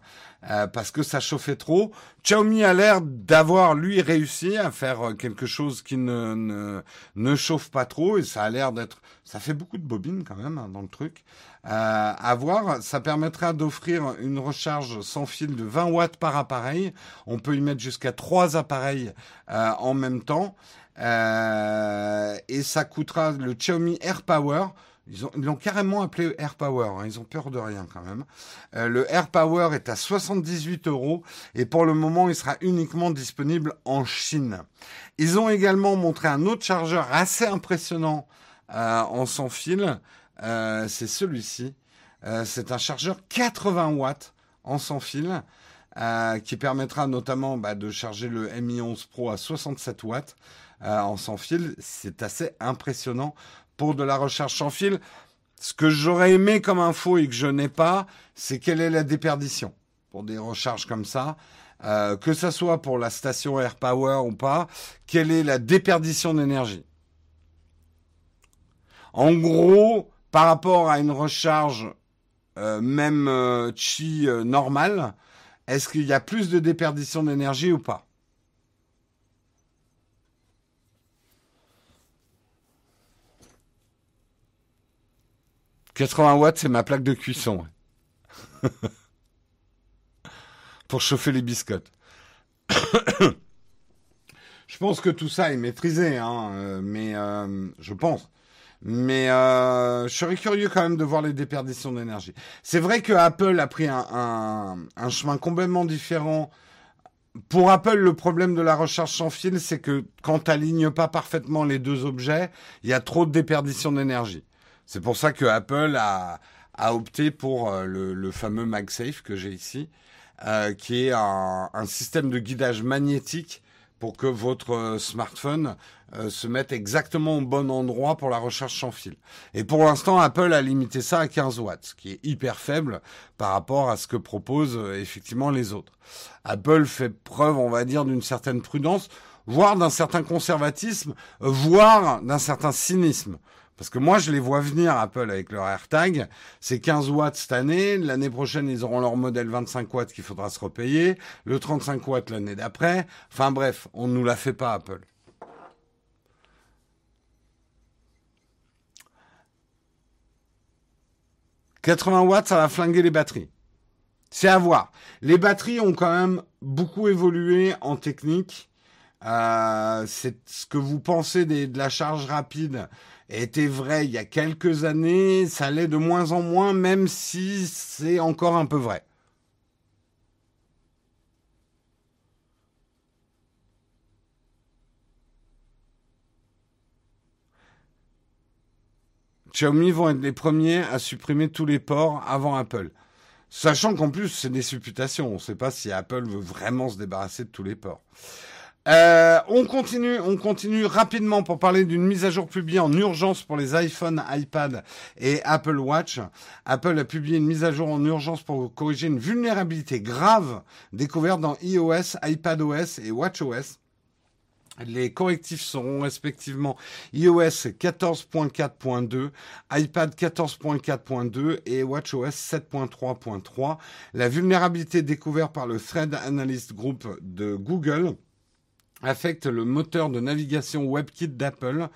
euh, parce que ça chauffait trop. Xiaomi a l'air d'avoir, lui, réussi à faire euh, quelque chose qui ne, ne, chauffe pas trop, et ça a l'air d'être... Ça fait beaucoup de bobines, quand même, hein, dans le truc. Euh, à voir, ça permettra d'offrir une recharge sans fil de 20 watts par appareil. On peut y mettre jusqu'à trois appareils euh, en même temps. Et ça coûtera le Xiaomi Air Power ils l'ont carrément appelé Air Power. Hein. Ils ont peur de rien quand même. Euh, le Air Power est à 78 euros et pour le moment, il sera uniquement disponible en Chine. Ils ont également montré un autre chargeur assez impressionnant euh, en sans fil. Euh, c'est celui-ci. c'est un chargeur 80 watts en sans fil. qui permettra notamment bah, de charger le Mi 11 Pro à 67 watts en sans fil. C'est assez impressionnant pour de la recherche sans fil. Ce que j'aurais aimé comme info et que je n'ai pas, c'est quelle est la déperdition pour des recharges comme ça. Euh, que ça soit pour la station Air Power ou pas, quelle est la déperdition d'énergie? En gros, par rapport à une recharge euh, même euh, chi normale, est-ce qu'il y a plus de déperdition d'énergie ou pas? 80 watts, c'est ma plaque de cuisson. Pour chauffer les biscottes. je pense que tout ça est maîtrisé, hein, euh, mais euh, je pense. Mais euh, je serais curieux quand même de voir les déperditions d'énergie. C'est vrai que Apple a pris un, chemin complètement différent. Pour Apple, le problème de la recharge sans fil, c'est que quand tu n'alignes pas parfaitement les deux objets, il y a trop de déperdition d'énergie. C'est pour ça que Apple a, a opté pour euh, le, le, fameux MagSafe que j'ai ici, euh, qui est un, un, système de guidage magnétique pour que votre euh, smartphone euh, se mette exactement au bon endroit pour la recharge sans fil. Et pour l'instant, Apple a limité ça à 15 watts, ce qui est hyper faible par rapport à ce que proposent effectivement les autres. Apple fait preuve, on va dire, d'une certaine prudence, voire d'un certain conservatisme, voire d'un certain cynisme. Parce que moi, je les vois venir, Apple, avec leur AirTag. C'est 15 watts cette année. L'année prochaine, ils auront leur modèle 25 watts qu'il faudra se repayer. Le 35 watts l'année d'après. Enfin bref, on ne nous la fait pas, Apple. « 80 watts, ça va flinguer les batteries. C'est à voir. Les batteries ont quand même beaucoup évolué en technique. Euh, c'est ce que vous pensez de la charge rapide était vrai il y a quelques années, ça l'est de moins en moins, même si c'est encore un peu vrai. Xiaomi vont être les premiers à supprimer tous les ports avant Apple. Sachant qu'en plus, c'est des supputations. On ne sait pas si Apple veut vraiment se débarrasser de tous les ports. Euh, on continue, on continue rapidement pour parler d'une mise à jour publiée en urgence pour les iPhone, iPad et Apple Watch. Apple a publié une mise à jour en urgence pour corriger une vulnérabilité grave découverte dans iOS, iPadOS et WatchOS. Les correctifs seront respectivement iOS 14.4.2, iPad 14.4.2 et WatchOS 7.3.3. La vulnérabilité découverte par le Thread Analyst Group de Google affecte le moteur de navigation WebKit d'Apple.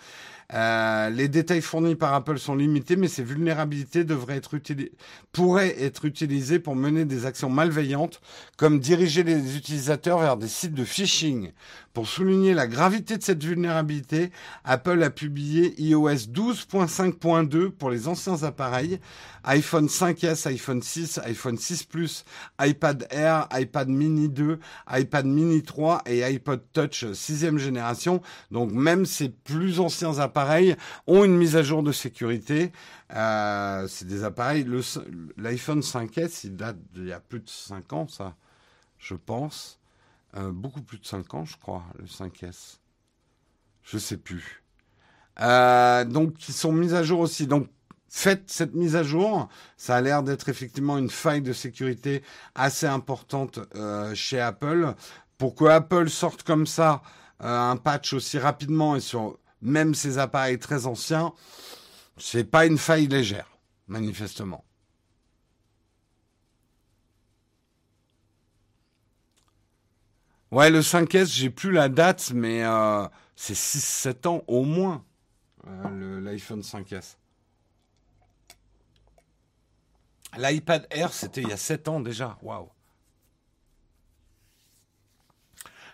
Euh, les détails fournis par Apple sont limités, mais ces vulnérabilités devraient être pourraient être utilisées pour mener des actions malveillantes, comme diriger les utilisateurs vers des sites de phishing. Pour souligner la gravité de cette vulnérabilité, Apple a publié iOS 12.5.2 pour les anciens appareils, iPhone 5S, iPhone 6, iPhone 6 Plus, iPad Air, iPad Mini 2, iPad Mini 3 et iPod Touch 6 génération. Donc même ces plus anciens appareils ont une mise à jour de sécurité. Euh, c'est des appareils, l'iPhone 5S, il date d'il y a plus de 5 ans, ça, je pense. Euh, beaucoup plus de 5 ans, je crois, le 5S. Je sais plus. Euh, donc, qui sont mises à jour aussi. Donc, faites cette mise à jour. Ça a l'air d'être effectivement une faille de sécurité assez importante chez Apple. Pour que Apple sorte comme ça un patch aussi rapidement et sur même ces appareils très anciens, c'est pas une faille légère, manifestement. Ouais, le 5S, j'ai plus la date, mais euh, c'est 6-7 ans au moins, euh, l'iPhone 5S. L'iPad Air, c'était il y a 7 ans déjà. Waouh.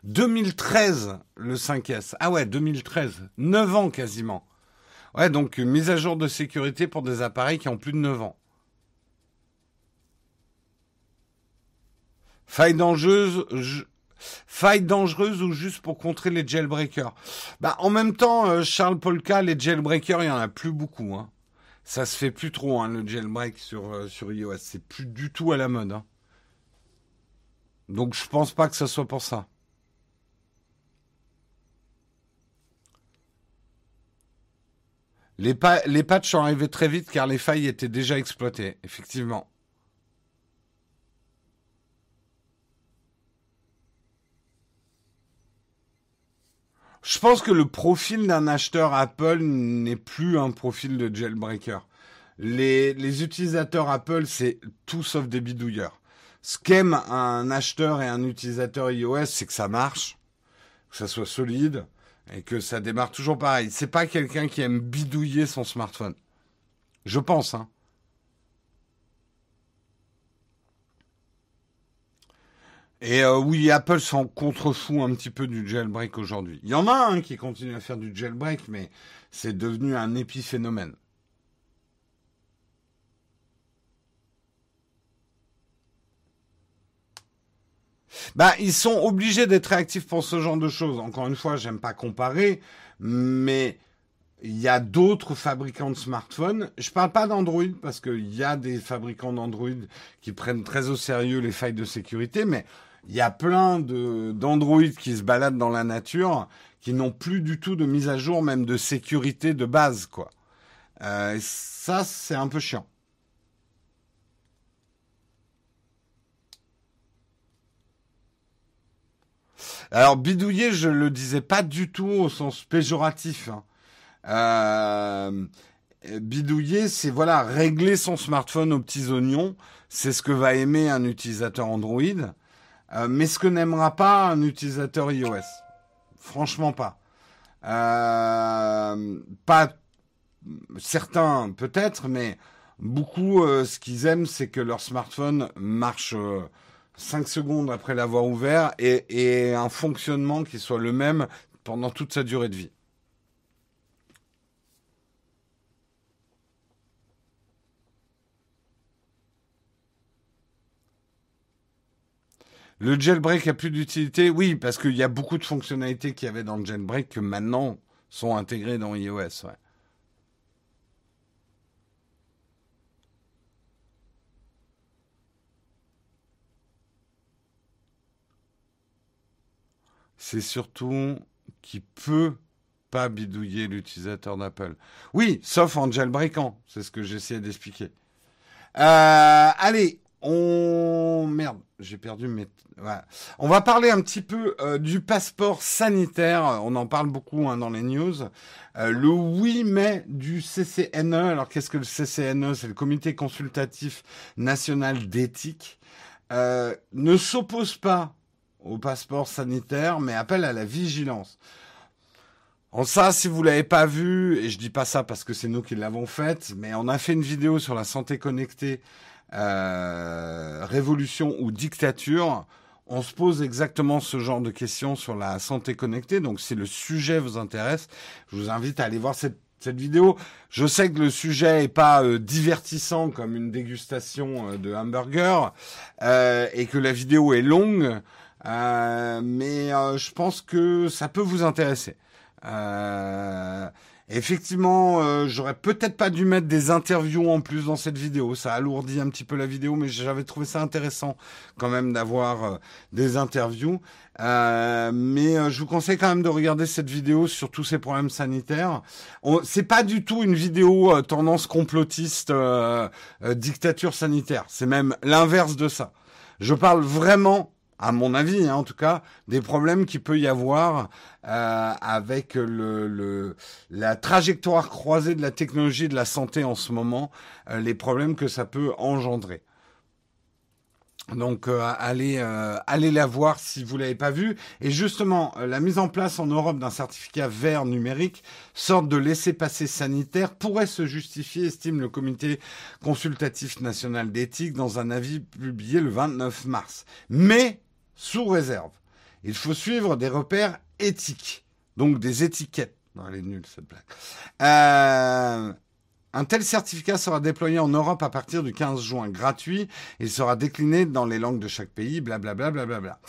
2013, le 5S. Ah ouais, 2013. 9 ans quasiment. Ouais, donc mise à jour de sécurité pour des appareils qui ont plus de 9 ans. Faille dangereuse, Faille dangereuse ou juste pour contrer les jailbreakers Bah en même temps, euh, Charles Polka, les jailbreakers, il y en a plus beaucoup. Hein. Ça se fait plus trop hein, le jailbreak sur euh, sur iOS. C'est plus du tout à la mode. Hein. Donc je pense pas que ce soit pour ça. Les, patchs sont arrivés très vite car les failles étaient déjà exploitées, effectivement. Je pense que le profil d'un acheteur Apple n'est plus un profil de jailbreaker. Les, les utilisateurs Apple, c'est tout sauf des bidouilleurs. Ce qu'aime un acheteur et un utilisateur iOS, c'est que ça marche, que ça soit solide et que ça démarre toujours pareil. C'est pas quelqu'un qui aime bidouiller son smartphone. Je pense, hein. Et euh, oui, Apple s'en contrefou un petit peu du jailbreak aujourd'hui. Il y en a un qui continue à faire du jailbreak, mais c'est devenu un épiphénomène. Bah, ils sont obligés d'être réactifs pour ce genre de choses. Encore une fois, j'aime pas comparer, mais il y a d'autres fabricants de smartphones. Je parle pas d'Android parce qu'il y a des fabricants d'Android qui prennent très au sérieux les failles de sécurité, mais il y a plein d'Android qui se baladent dans la nature qui n'ont plus du tout de mise à jour, même de sécurité de base, quoi. Euh, ça, c'est un peu chiant. Alors bidouiller, je le disais pas du tout au sens péjoratif. Hein. Euh, bidouiller, c'est voilà régler son smartphone aux petits oignons. C'est ce que va aimer un utilisateur Android, euh, mais ce que n'aimera pas un utilisateur iOS. Franchement pas. Euh, pas certains peut-être, mais beaucoup ce qu'ils aiment, c'est que leur smartphone marche 5 secondes après l'avoir ouvert et, un fonctionnement qui soit le même pendant toute sa durée de vie. Le jailbreak a plus d'utilité Oui, parce qu'il y a beaucoup de fonctionnalités qu'il y avait dans le jailbreak que maintenant sont intégrées dans iOS. C'est surtout qui peut pas bidouiller l'utilisateur d'Apple. Oui, sauf en jailbreakant, c'est ce que j'essayais d'expliquer. Euh, allez, on merde, j'ai perdu mes. On va parler un petit peu euh, du passeport sanitaire. On en parle beaucoup hein, dans les news. Euh, le 8 mai du CCNE. Alors qu'est-ce que le CCNE C'est le Comité consultatif national d'éthique. ne s'oppose pas au passeport sanitaire, mais appelle à la vigilance. En ça, si vous l'avez pas vu, et je dis pas ça parce que c'est nous qui l'avons faite, mais on a fait une vidéo sur la santé connectée, euh, révolution ou dictature. On se pose exactement ce genre de questions sur la santé connectée. Donc, si le sujet vous intéresse, je vous invite à aller voir cette vidéo. Je sais que le sujet est pas euh, divertissant comme une dégustation euh, de hamburger et que la vidéo est longue. Euh, mais euh, je pense que ça peut vous intéresser. Euh, effectivement, j'aurais peut-être pas dû mettre des interviews en plus dans cette vidéo. Ça alourdit un petit peu la vidéo, mais j'avais trouvé ça intéressant quand même d'avoir des interviews. mais je vous conseille quand même de regarder cette vidéo sur tous ces problèmes sanitaires. C'est pas du tout une vidéo tendance complotiste, dictature sanitaire. C'est même l'inverse de ça. Je parle vraiment à mon avis, hein, en tout cas, des problèmes qu'il peut y avoir euh, avec le, la trajectoire croisée de la technologie et de la santé en ce moment, euh, les problèmes que ça peut engendrer. Donc euh, allez, euh, allez la voir si vous l'avez pas vu. Et justement, euh, la mise en place en Europe d'un certificat vert numérique, sorte de laisser-passer sanitaire, pourrait se justifier, estime le Comité consultatif national d'éthique dans un avis publié le 29 mars. Mais sous réserve. Il faut suivre des repères éthiques, donc des étiquettes. Non, elle est nulle cette blague. Euh, un tel certificat sera déployé en Europe à partir du 15 juin, gratuit. Il sera décliné dans les langues de chaque pays, blablabla. Bla, bla, bla,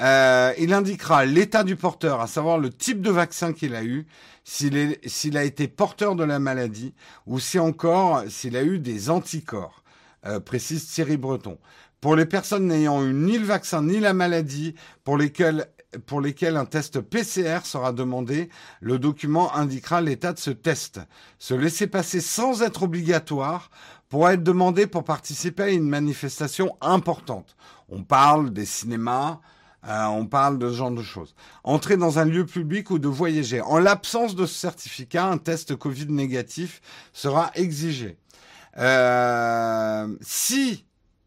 euh, il indiquera l'état du porteur, à savoir le type de vaccin qu'il a eu, s'il a été porteur de la maladie, ou si encore s'il a eu des anticorps, euh, précise Thierry Breton pour les personnes n'ayant eu ni le vaccin ni la maladie, pour lesquelles pour un test PCR sera demandé, le document indiquera l'état de ce test. Se laisser passer sans être obligatoire pourra être demandé pour participer à une manifestation importante. On parle des cinémas, euh, on parle de ce genre de choses. Entrer dans un lieu public ou de voyager. En l'absence de ce certificat, un test Covid négatif sera exigé. Euh, si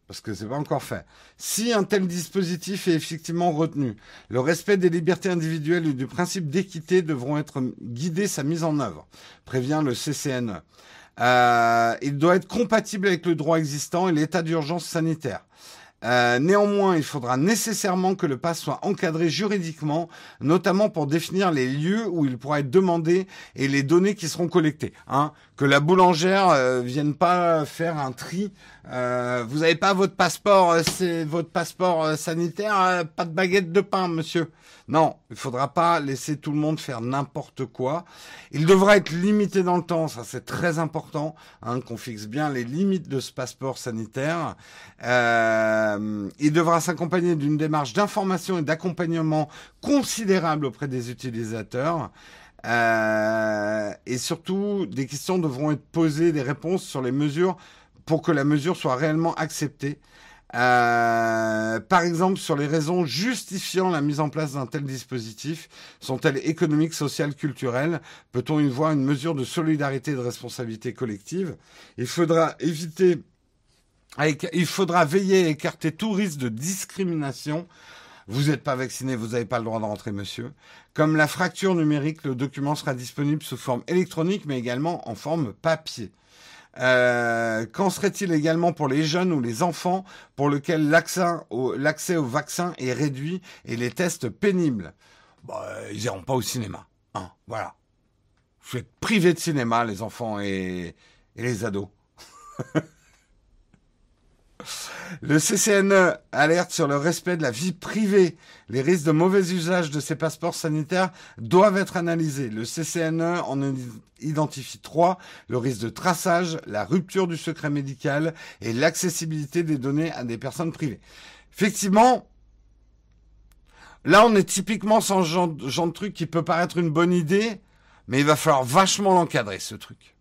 parce que c'est pas encore fait. Si un tel dispositif est effectivement retenu, le respect des libertés individuelles et du principe d'équité devront être guidés sa mise en œuvre, prévient le CCNE. Euh, il doit être compatible avec le droit existant et l'état d'urgence sanitaire. Euh, néanmoins, il faudra nécessairement que le pass soit encadré juridiquement, notamment pour définir les lieux où il pourra être demandé et les données qui seront collectées. Hein. Que la boulangère euh, vienne pas faire un tri. Euh, vous n'avez pas votre passeport, euh, c'est votre passeport sanitaire, pas de baguette de pain, monsieur. Non, il faudra pas laisser tout le monde faire n'importe quoi. Il devra être limité dans le temps, ça c'est très important, hein, qu'on fixe bien les limites de ce passeport sanitaire. Euh, il devra s'accompagner d'une démarche d'information et d'accompagnement considérable auprès des utilisateurs. Euh, et surtout, des questions devront être posées, des réponses sur les mesures pour que la mesure soit réellement acceptée. Euh, par exemple, sur les raisons justifiant la mise en place d'un tel dispositif, sont-elles économiques, sociales, culturelles? Peut-on y voir une mesure de solidarité et de responsabilité collective? Il faudra éviter, il faudra veiller à écarter tout risque de discrimination. Vous n'êtes pas vacciné, vous n'avez pas le droit de rentrer, monsieur. Comme la fracture numérique, le document sera disponible sous forme électronique, mais également en forme papier. Euh, qu'en serait-il également pour les jeunes ou les enfants pour lesquels l'accès au, vaccin est réduit et les tests pénibles? Bah, Ils n'iront pas au cinéma. Hein, voilà. Vous êtes privés de cinéma, les enfants et les ados. Le CCNE alerte sur le respect de la vie privée. Les risques de mauvais usage de ces passeports sanitaires doivent être analysés. Le CCNE en identifie trois. Le risque de traçage, la rupture du secret médical et l'accessibilité des données à des personnes privées. Effectivement, là on est typiquement sans genre, genre de truc qui peut paraître une bonne idée, mais il va falloir vachement l'encadrer ce truc.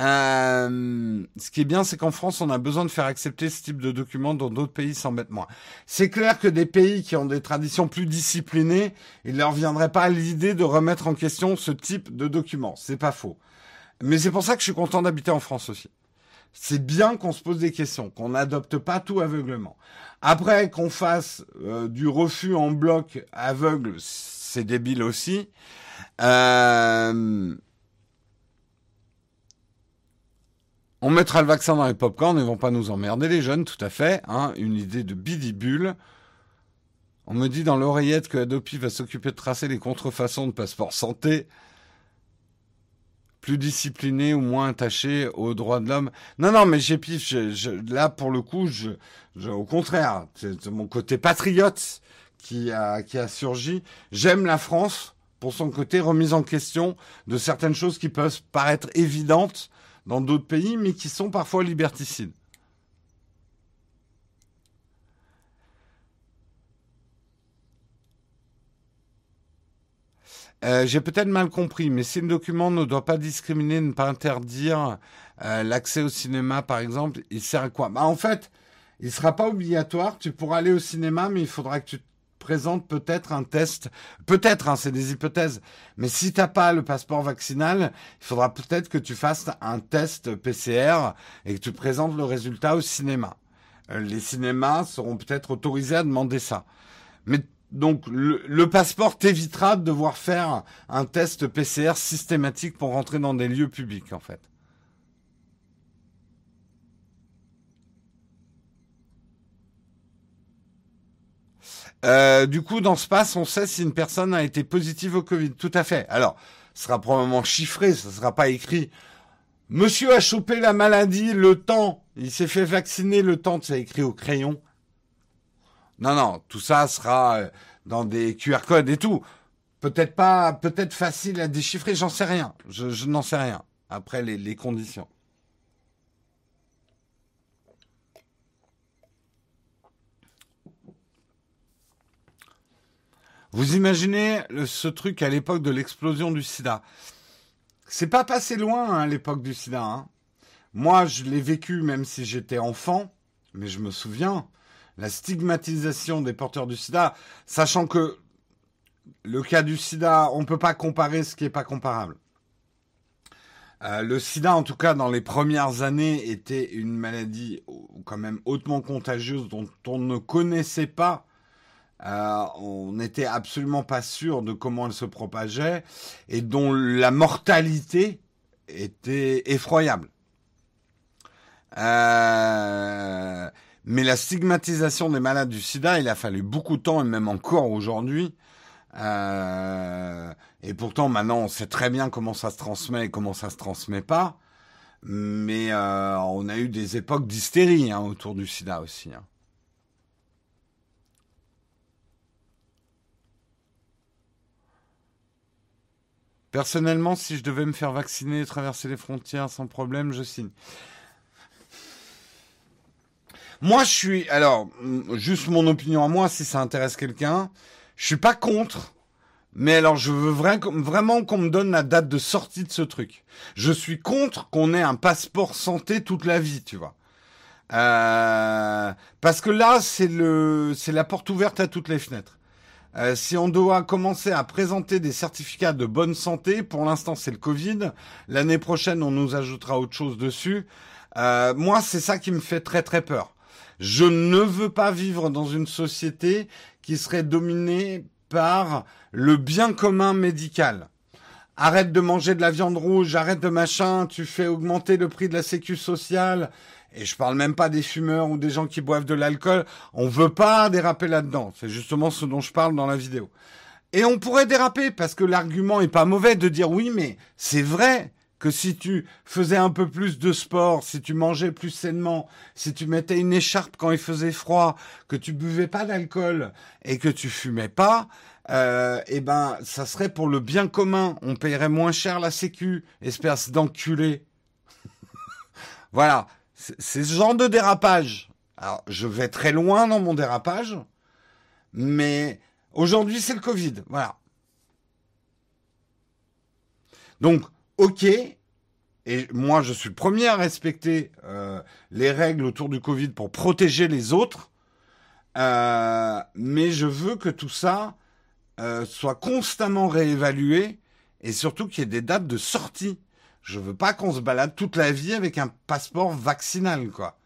Euh, ce qui est bien, c'est qu'en France, on a besoin de faire accepter ce type de documents dans d'autres pays s'en mettent moins. C'est clair que des pays qui ont des traditions plus disciplinées, il leur viendrait pas l'idée de remettre en question ce type de documents. C'est pas faux. Mais c'est pour ça que je suis content d'habiter en France aussi. C'est bien qu'on se pose des questions, qu'on n'adopte pas tout aveuglement. Après, qu'on fasse euh, du refus en bloc aveugle, c'est débile aussi. Euh, On mettra le vaccin dans les pop-corns, ils vont pas nous emmerder les jeunes, tout à fait. Hein, une idée de bidibule. On me dit dans l'oreillette que Adopi va s'occuper de tracer les contrefaçons de passeports santé. Plus discipliné ou moins attaché aux droits de l'homme. Non, non, mais j'ai pif. là, pour le coup, au contraire, c'est mon côté patriote qui a, qui a surgi. J'aime la France pour son côté remise en question de certaines choses qui peuvent paraître évidentes dans d'autres pays, mais qui sont parfois liberticides. Euh, j'ai peut-être mal compris, mais si le document ne doit pas discriminer, ne pas interdire euh, l'accès au cinéma, par exemple, il sert à quoi? Bah, En fait, il ne sera pas obligatoire. Tu pourras aller au cinéma, mais il faudra que tu présente peut-être un test, peut-être, hein, c'est des hypothèses, mais si t'as pas le passeport vaccinal, il faudra peut-être que tu fasses un test PCR et que tu présentes le résultat au cinéma. Euh, les cinémas seront peut-être autorisés à demander ça. Mais donc le, le passeport t'évitera de devoir faire un test PCR systématique pour rentrer dans des lieux publics en fait. Euh, du coup, dans ce pass, on sait si une personne a été positive au Covid. Tout à fait. Alors, ce sera probablement chiffré, ça ne sera pas écrit. Monsieur a chopé la maladie, le temps, il s'est fait vacciner, le temps, c'est écrit au crayon. Non, non, tout ça sera euh, dans des QR codes et tout. Peut-être pas, peut-être facile à déchiffrer, j'en sais rien. Je, n'en sais rien. Après les conditions. Vous imaginez ce truc à l'époque de l'explosion du sida. C'est pas passé loin hein, l'époque du sida. Hein. Moi, je l'ai vécu même si j'étais enfant, mais je me souviens, la stigmatisation des porteurs du sida, sachant que le cas du sida, on ne peut pas comparer ce qui n'est pas comparable. Euh, le sida, en tout cas, dans les premières années, était une maladie quand même hautement contagieuse dont on ne connaissait pas. Euh, on n'était absolument pas sûr de comment elle se propageait et dont la mortalité était effroyable. Euh, mais la stigmatisation des malades du sida, il a fallu beaucoup de temps, et même encore aujourd'hui, euh, et pourtant, maintenant, on sait très bien comment ça se transmet et comment ça se transmet pas. Mais euh, on a eu des époques d'hystérie hein, autour du sida aussi. Hein. Personnellement, si je devais me faire vacciner et traverser les frontières sans problème, je signe. Moi, je suis. Alors, juste mon opinion à moi, si ça intéresse quelqu'un, je suis pas contre, mais alors je veux vraiment qu'on me donne la date de sortie de ce truc. Je suis contre qu'on ait un passeport santé toute la vie, tu vois. Euh, parce que là, c'est le, c'est la porte ouverte à toutes les fenêtres. Euh, si on doit commencer à présenter des certificats de bonne santé, pour l'instant c'est le Covid. L'année prochaine, on nous ajoutera autre chose dessus. Euh, moi, c'est ça qui me fait très très peur. Je ne veux pas vivre dans une société qui serait dominé par le bien commun médical. Arrête de manger de la viande rouge, arrête de machin, tu fais augmenter le prix de la sécu sociale. Et je parle même pas des fumeurs ou des gens qui boivent de l'alcool. On veut pas déraper là-dedans. C'est justement ce dont je parle dans la vidéo. Et on pourrait déraper parce que l'argument est pas mauvais de dire oui, mais c'est vrai que si tu faisais un peu plus de sport, si tu mangeais plus sainement, si tu mettais une écharpe quand il faisait froid, que tu buvais pas d'alcool et que tu fumais pas, euh, eh ben, ça serait pour le bien commun. On paierait moins cher la sécu, espèce d'enculé. voilà. C'est ce genre de dérapage. Alors, je vais très loin dans mon dérapage, mais aujourd'hui, c'est le Covid. Voilà. Donc, ok, et moi je suis le premier à respecter euh, les règles autour du Covid pour protéger les autres, euh, mais je veux que tout ça euh, soit constamment réévalué et surtout qu'il y ait des dates de sortie. Je veux pas qu'on se balade toute la vie avec un passeport vaccinal, quoi.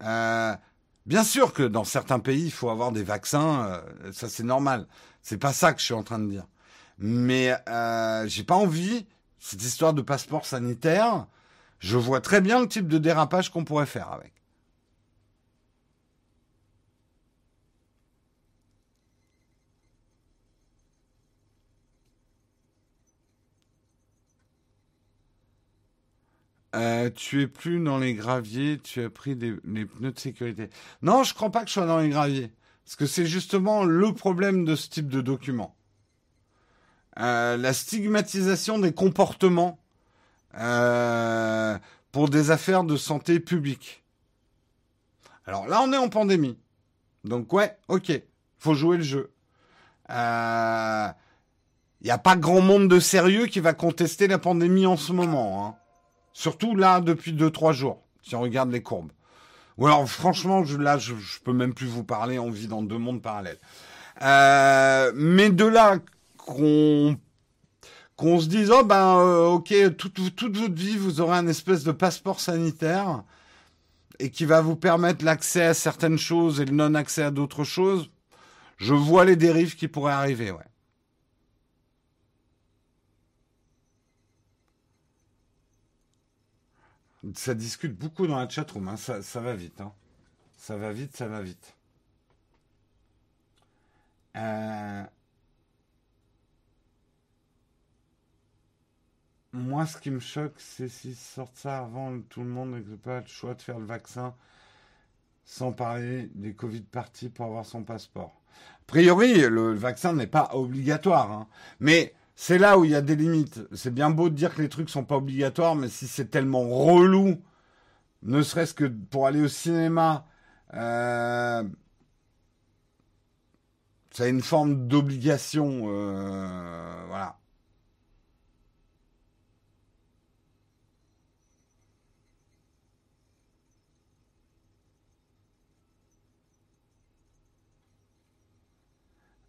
bien sûr que dans certains pays, il faut avoir des vaccins, ça c'est normal. C'est pas ça que je suis en train de dire. Mais j'ai pas envie cette histoire de passeport sanitaire, je vois très bien le type de dérapage qu'on pourrait faire avec. Euh, tu es plus dans les graviers, tu as pris des, les pneus de sécurité. Non, je crois pas que je sois dans les graviers. Parce que c'est justement le problème de ce type de document. Euh, la stigmatisation des comportements euh, pour des affaires de santé publique. Alors là, on est en pandémie. Donc ouais, ok, faut jouer le jeu. Il euh, n'y a pas grand monde de sérieux qui va contester la pandémie en ce moment. Hein. Surtout là, depuis 2-3 jours, si on regarde les courbes. Ou alors, franchement, je, là, je, je peux même plus vous parler, on vit dans deux mondes parallèles. Euh, mais de là qu'on qu'on se dise oh ben euh, ok toute, toute votre vie vous aurez un espèce de passeport sanitaire et qui va vous permettre l'accès à certaines choses et le non accès à d'autres choses je vois les dérives qui pourraient arriver ouais ça discute beaucoup dans la chatroom hein. ça, va vite hein. ça va vite ça va vite euh... Moi, ce qui me choque, c'est s'ils sortent ça avant tout le monde et que pas le choix de faire le vaccin, sans parler des Covid parties pour avoir son passeport. A priori, le vaccin n'est pas obligatoire, hein. mais c'est là où il y a des limites. C'est bien beau de dire que les trucs sont pas obligatoires, mais si c'est tellement relou, ne serait-ce que pour aller au cinéma, euh, ça a une forme d'obligation, euh, voilà.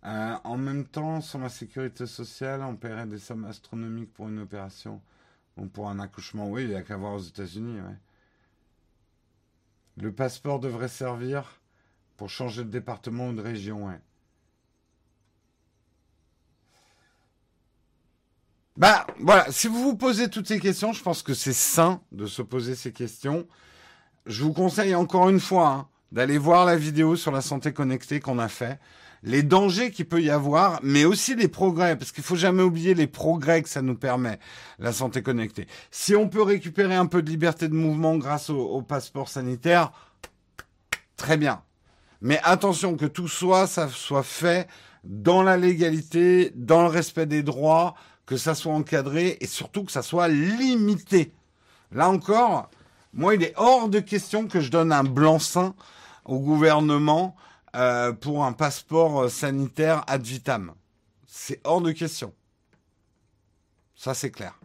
Euh, en même temps, sur la sécurité sociale, on paierait des sommes astronomiques pour une opération. pour un accouchement, oui, il n'y a qu'à voir aux États-Unis. Le passeport devrait servir pour changer de département ou de région, ouais. Bah voilà, si vous vous posez toutes ces questions, je pense que c'est sain de se poser ces questions. Je vous conseille encore une fois hein, d'aller voir la vidéo sur la santé connectée qu'on a fait, les dangers qu'il peut y avoir, mais aussi les progrès, parce qu'il faut jamais oublier les progrès que ça nous permet, la santé connectée. Si on peut récupérer un peu de liberté de mouvement grâce au, passeport sanitaire, très bien. Mais attention que tout soit, ça soit fait dans la légalité, dans le respect des droits, que ça soit encadré et surtout que ça soit limité. Là encore, moi, il est hors de question que je donne un blanc-seing au gouvernement euh, pour un passeport euh, sanitaire ad vitam. C'est hors de question. Ça, c'est clair.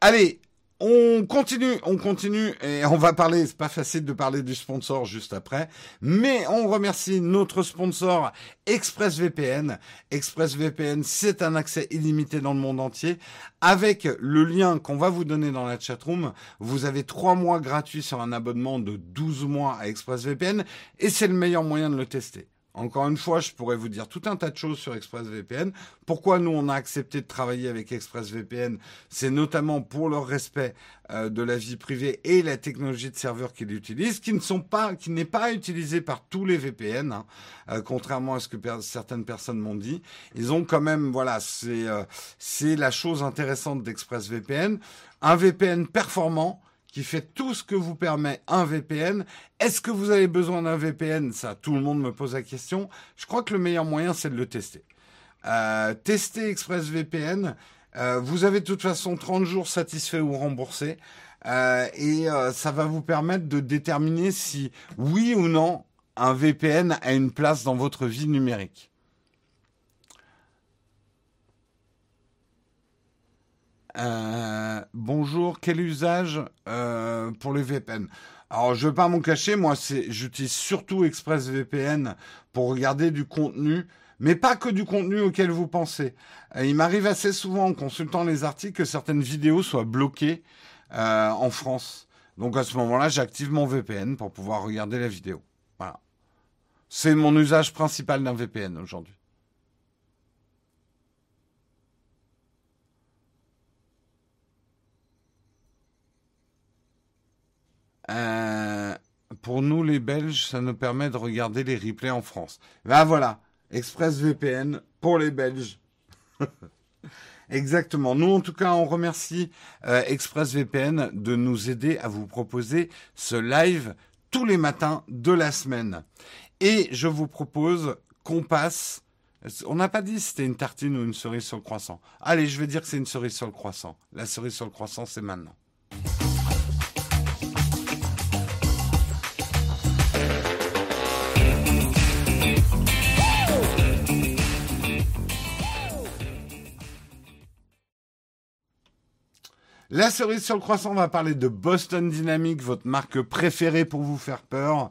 Allez, on continue, on continue et on va parler, c'est pas facile de parler du sponsor juste après, mais on remercie notre sponsor ExpressVPN. ExpressVPN, c'est un accès illimité dans le monde entier. Avec le lien qu'on va vous donner dans la chatroom, vous avez trois mois gratuits sur un abonnement de 12 mois à ExpressVPN et c'est le meilleur moyen de le tester. Encore une fois, je pourrais vous dire tout un tas de choses sur ExpressVPN. Pourquoi nous, on a accepté de travailler avec ExpressVPN C'est notamment pour le respect euh, de la vie privée et la technologie de serveur qu'ils utilisent, qui ne pas, n'est pas utilisée par tous les VPN, hein, euh, contrairement à ce que certaines personnes m'ont dit. Ils ont quand même, voilà, c'est euh, c'est la chose intéressante d'ExpressVPN, un VPN performant qui fait tout ce que vous permet un VPN. Est-ce que vous avez besoin d'un VPN Ça, tout le monde me pose la question. Je crois que le meilleur moyen, c'est de le tester. Euh, tester ExpressVPN. Euh, vous avez de toute façon 30 jours satisfaits ou remboursés. Euh, et ça va vous permettre de déterminer si oui ou non un VPN a une place dans votre vie numérique. Euh, bonjour, quel usage euh, pour les VPN Alors, je ne vais pas m'en cacher, moi, j'utilise surtout ExpressVPN pour regarder du contenu, mais pas que du contenu auquel vous pensez. Euh, il m'arrive assez souvent, en consultant les articles, que certaines vidéos soient bloquées euh, en France. Donc, à ce moment-là, j'active mon VPN pour pouvoir regarder la vidéo. Voilà. C'est mon usage principal d'un VPN aujourd'hui. Euh, pour nous, les Belges, ça nous permet de regarder les replays en France. Ben voilà, ExpressVPN pour les Belges. Exactement. Nous, en tout cas, on remercie euh, ExpressVPN de nous aider à vous proposer ce live tous les matins de la semaine. Et je vous propose qu'on passe. On n'a pas dit si c'était une tartine ou une cerise sur le croissant. Allez, je vais dire que c'est une cerise sur le croissant. La cerise sur le croissant, c'est maintenant. La cerise sur le croissant, on va parler de Boston Dynamics, votre marque préférée pour vous faire peur.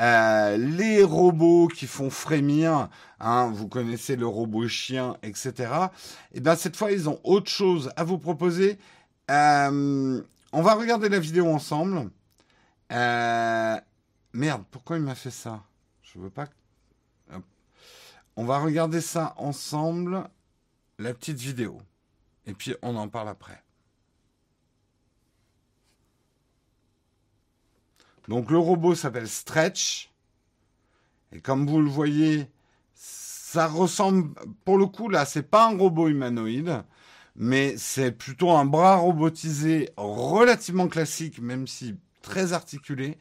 Euh, les robots qui font frémir, hein, vous connaissez le robot chien, etc. Et eh bien cette fois, ils ont autre chose à vous proposer. Euh, on va regarder la vidéo ensemble. Euh, merde, pourquoi il m'a fait ça? Je veux pas. On va regarder ça ensemble, la petite vidéo. Et puis on en parle après. Donc le robot s'appelle Stretch. Et comme vous le voyez, ça ressemble, pour le coup là, c'est pas un robot humanoïde, mais c'est plutôt un bras robotisé relativement classique, même si très articulé,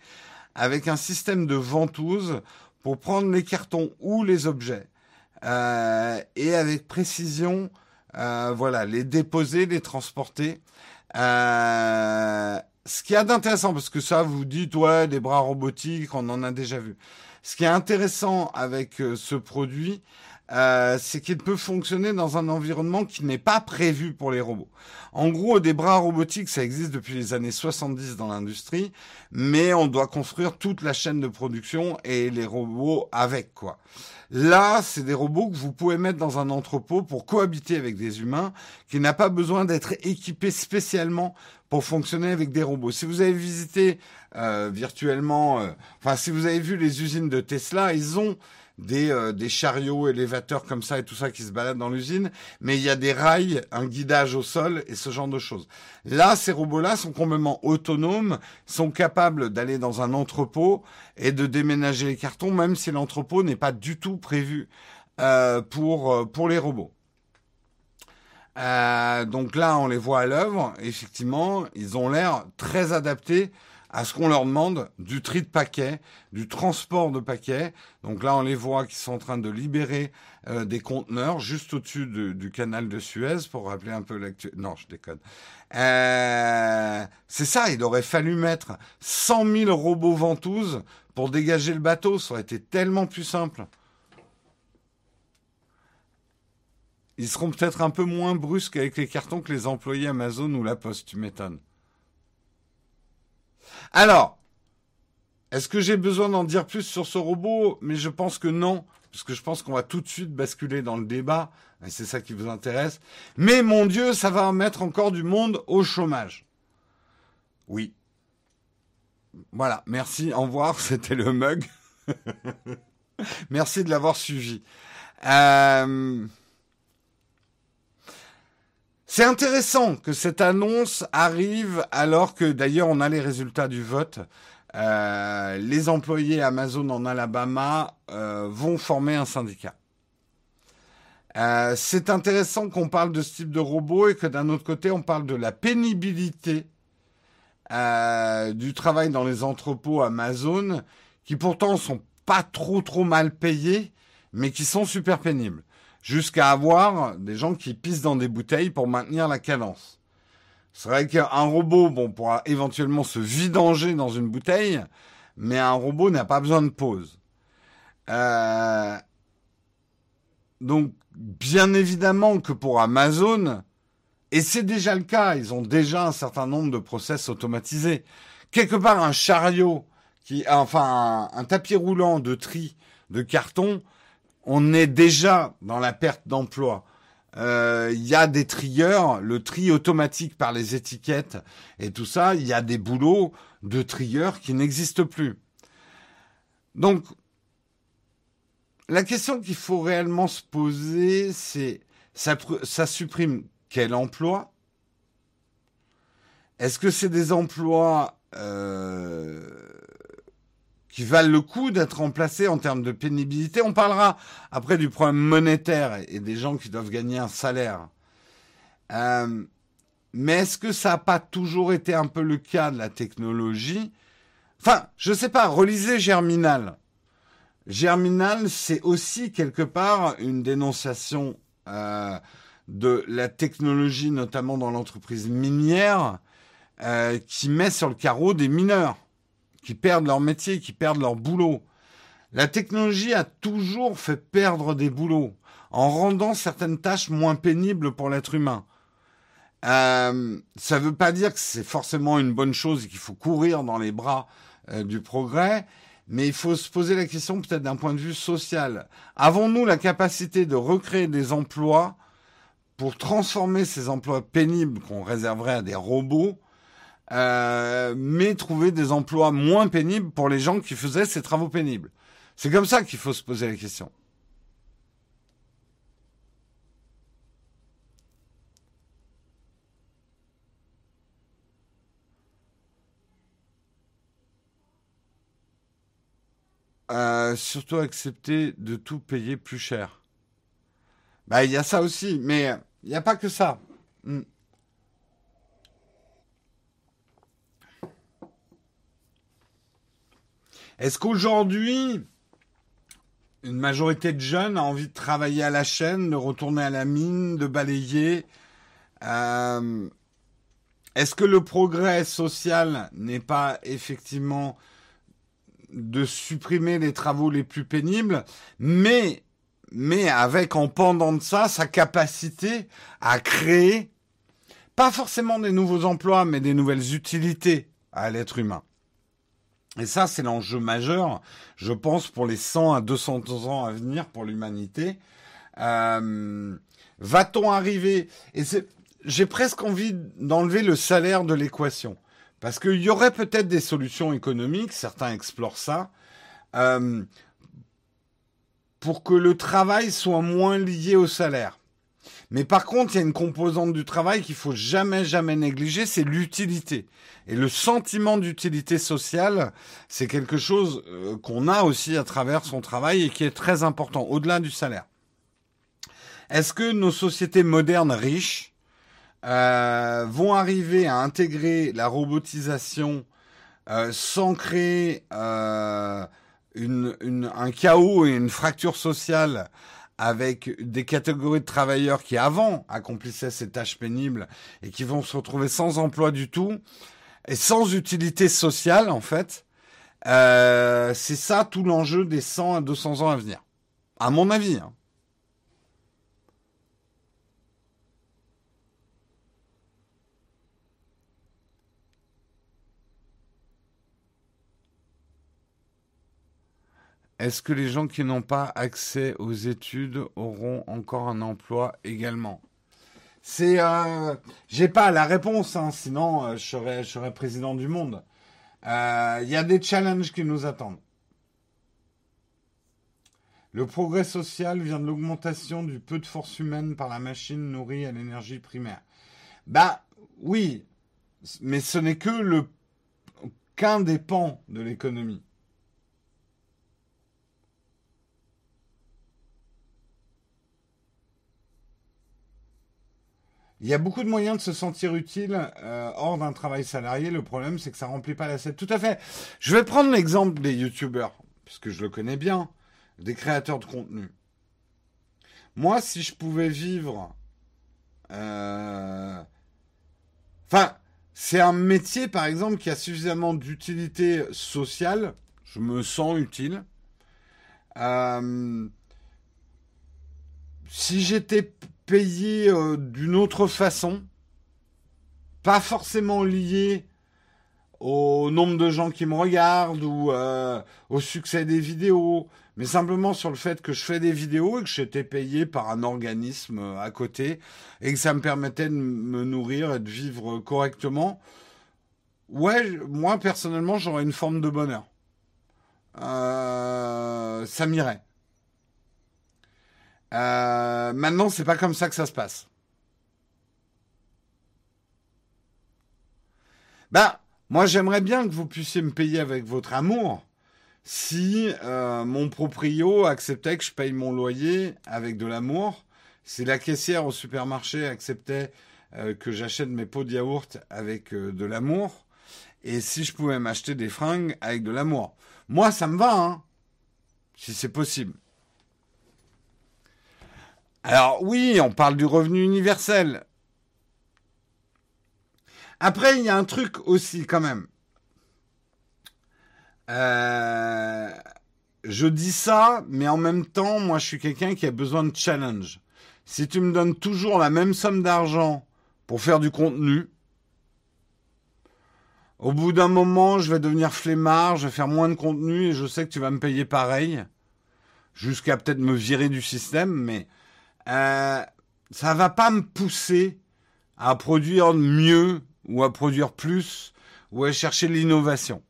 avec un système de ventouse pour prendre les cartons ou les objets. Euh, et avec précision, euh, voilà, les déposer, les transporter. Euh, ce qui est d'intéressant, parce que ça, vous dites, ouais, des bras robotiques, on en a déjà vu. Ce qui est intéressant avec euh, ce produit, euh, c'est qu'il peut fonctionner dans un environnement qui n'est pas prévu pour les robots. En gros, des bras robotiques, ça existe depuis les années 70 dans l'industrie, mais on doit construire toute la chaîne de production et les robots avec, quoi. Là, c'est des robots que vous pouvez mettre dans un entrepôt pour cohabiter avec des humains, qui n'a pas besoin d'être équipés spécialement pour fonctionner avec des robots. Si vous avez visité euh, virtuellement, euh, enfin si vous avez vu les usines de Tesla, ils ont des, euh, des chariots élévateurs comme ça et tout ça qui se baladent dans l'usine, mais il y a des rails, un guidage au sol et ce genre de choses. Là, ces robots-là sont complètement autonomes, sont capables d'aller dans un entrepôt et de déménager les cartons, même si l'entrepôt n'est pas du tout prévu euh, pour, euh, pour les robots. Donc là, on les voit à l'œuvre. Effectivement, ils ont l'air très adaptés à ce qu'on leur demande du tri de paquets, du transport de paquets. Donc là, on les voit qui sont en train de libérer euh, des conteneurs juste au-dessus du canal de Suez pour rappeler un peu l'actu. Non, je déconne. Euh, c'est ça, il aurait fallu mettre 100 000 robots ventouses pour dégager le bateau. Ça aurait été tellement plus simple. Ils seront peut-être un peu moins brusques avec les cartons que les employés Amazon ou La Poste, tu m'étonnes. Alors, est-ce que j'ai besoin d'en dire plus sur ce robot? Mais je pense que non, parce que je pense qu'on va tout de suite basculer dans le débat, et c'est ça qui vous intéresse. Mais mon Dieu, ça va mettre encore du monde au chômage. Oui. Voilà, merci, au revoir, c'était le mug. merci de l'avoir suivi. Euh... C'est intéressant que cette annonce arrive alors que d'ailleurs on a les résultats du vote. Euh, les employés Amazon en Alabama euh, vont former un syndicat. Euh, c'est intéressant qu'on parle de ce type de robot et que d'un autre côté on parle de la pénibilité du travail dans les entrepôts Amazon qui pourtant sont pas trop trop mal payés mais qui sont super pénibles jusqu'à avoir des gens qui pissent dans des bouteilles pour maintenir la cadence. C'est vrai qu'un robot, bon, pourra éventuellement se vidanger dans une bouteille, mais un robot n'a pas besoin de pause. Euh... Donc, bien évidemment que pour Amazon, et c'est déjà le cas, ils ont déjà un certain nombre de process automatisés. Quelque part, un chariot, qui, enfin, un tapis roulant de tri de carton, on est déjà dans la perte d'emploi. Euh, il y a des trieurs, le tri automatique par les étiquettes et tout ça, il y a des boulots de trieurs qui n'existent plus. Donc, la question qu'il faut réellement se poser, c'est ça, supprime quel emploi? Est-ce que c'est des emplois euh, qui valent le coup d'être remplacés en termes de pénibilité. On parlera après du problème monétaire et des gens qui doivent gagner un salaire. Euh, mais est-ce que ça n'a pas toujours été un peu le cas de la technologie? Enfin, je ne sais pas, relisez Germinal. Germinal, c'est aussi quelque part une dénonciation euh, de la technologie, notamment dans l'entreprise minière, euh, qui met sur le carreau des mineurs qui perdent leur métier, qui perdent leur boulot. La technologie a toujours fait perdre des boulots en rendant certaines tâches moins pénibles pour l'être humain. Euh, ça ne veut pas dire que c'est forcément une bonne chose et qu'il faut courir dans les bras euh, du progrès, mais il faut se poser la question peut-être d'un point de vue social. Avons-nous la capacité de recréer des emplois pour transformer ces emplois pénibles qu'on réserverait à des robots euh, mais trouver des emplois moins pénibles pour les gens qui faisaient ces travaux pénibles. C'est comme ça qu'il faut se poser la question. Euh, surtout accepter de tout payer plus cher. Bah, il y a ça aussi, mais il n'y a pas que ça. Hmm. Est-ce qu'aujourd'hui, une majorité de jeunes a envie de travailler à la chaîne, de retourner à la mine, de balayer euh, Est-ce que le progrès social n'est pas effectivement de supprimer les travaux les plus pénibles, mais mais avec en pendant de ça sa capacité à créer, pas forcément des nouveaux emplois, mais des nouvelles utilités à l'être humain? Et ça, c'est l'enjeu majeur, je pense, pour les 100 à 200 ans à venir pour l'humanité. Euh, Va-t-on arriver Et j'ai presque envie d'enlever le salaire de l'équation. Parce qu'il y aurait peut-être des solutions économiques, certains explorent ça, euh, pour que le travail soit moins lié au salaire. Mais par contre, il y a une composante du travail qu'il faut jamais, jamais négliger, c'est l'utilité. Et le sentiment d'utilité sociale, c'est quelque chose euh, qu'on a aussi à travers son travail et qui est très important, au-delà du salaire. Est-ce que nos sociétés modernes riches euh, vont arriver à intégrer la robotisation euh, sans créer un chaos et une fracture sociale avec des catégories de travailleurs qui avant accomplissaient ces tâches pénibles et qui vont se retrouver sans emploi du tout et sans utilité sociale en fait. Euh, c'est ça tout l'enjeu des 100 à 200 ans à venir, à mon avis. Hein. Est-ce que les gens qui n'ont pas accès aux études auront encore un emploi également? C'est, euh, j'ai pas la réponse, hein, sinon euh, je, serais, président du monde. Euh, il y a des challenges qui nous attendent. Le progrès social vient de l'augmentation du peu de force humaine par la machine nourrie à l'énergie primaire. Bah oui, mais ce n'est que le qu'un des pans de l'économie. Il y a beaucoup de moyens de se sentir utile euh, hors d'un travail salarié. Le problème, c'est que ça remplit pas la scène. Tout à fait. Je vais prendre l'exemple des youtubeurs, puisque je le connais bien, des créateurs de contenu. Moi, si je pouvais vivre... Euh, enfin, c'est un métier, par exemple, qui a suffisamment d'utilité sociale. Je me sens utile. Euh, si j'étais payer euh, d'une autre façon, pas forcément lié au nombre de gens qui me regardent ou euh, au succès des vidéos, mais simplement sur le fait que je fais des vidéos et que j'étais payé par un organisme euh, à côté et que ça me permettait de me nourrir et de vivre correctement. Ouais, moi personnellement, j'aurais une forme de bonheur. ça m'irait. Euh, maintenant, c'est pas comme ça que ça se passe. Bah, moi, j'aimerais bien que vous puissiez me payer avec votre amour si euh, mon proprio acceptait que je paye mon loyer avec de l'amour, si la caissière au supermarché acceptait euh, que j'achète mes pots de yaourt avec de l'amour, et si je pouvais m'acheter des fringues avec de l'amour. Moi, ça me va, hein, si c'est possible. Alors oui, on parle du revenu universel. Après, il y a un truc aussi quand même. Euh, je dis ça, mais en même temps, moi, je suis quelqu'un qui a besoin de challenge. Si tu me donnes toujours la même somme d'argent pour faire du contenu, au bout d'un moment, je vais devenir flemmard, je vais faire moins de contenu et je sais que tu vas me payer pareil, jusqu'à peut-être me virer du système, mais euh, ça va pas me pousser à produire mieux ou à produire plus ou à chercher l'innovation.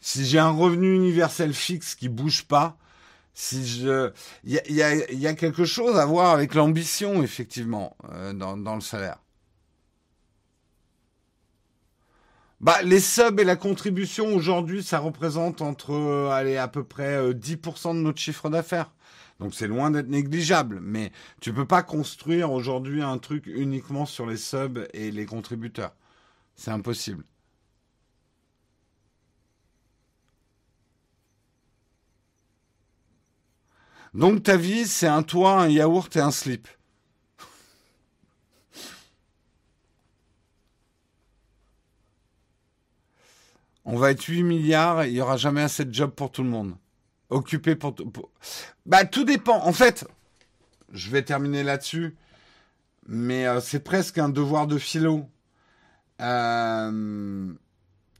Si j'ai un revenu universel fixe qui bouge pas, si je, il y a, quelque chose à voir avec l'ambition effectivement euh, dans, le salaire. Bah, les subs et la contribution aujourd'hui, ça représente entre, euh, à peu près 10% de notre chiffre d'affaires. Donc c'est loin d'être négligeable, mais tu peux pas construire aujourd'hui un truc uniquement sur les subs et les contributeurs. C'est impossible. Donc ta vie, c'est un toit, un yaourt et un slip. On va être 8 milliards il n'y aura jamais assez de jobs pour tout le monde occupé pour, Bah, tout dépend. En fait, je vais terminer là-dessus, mais euh, c'est presque un devoir de philo. Euh,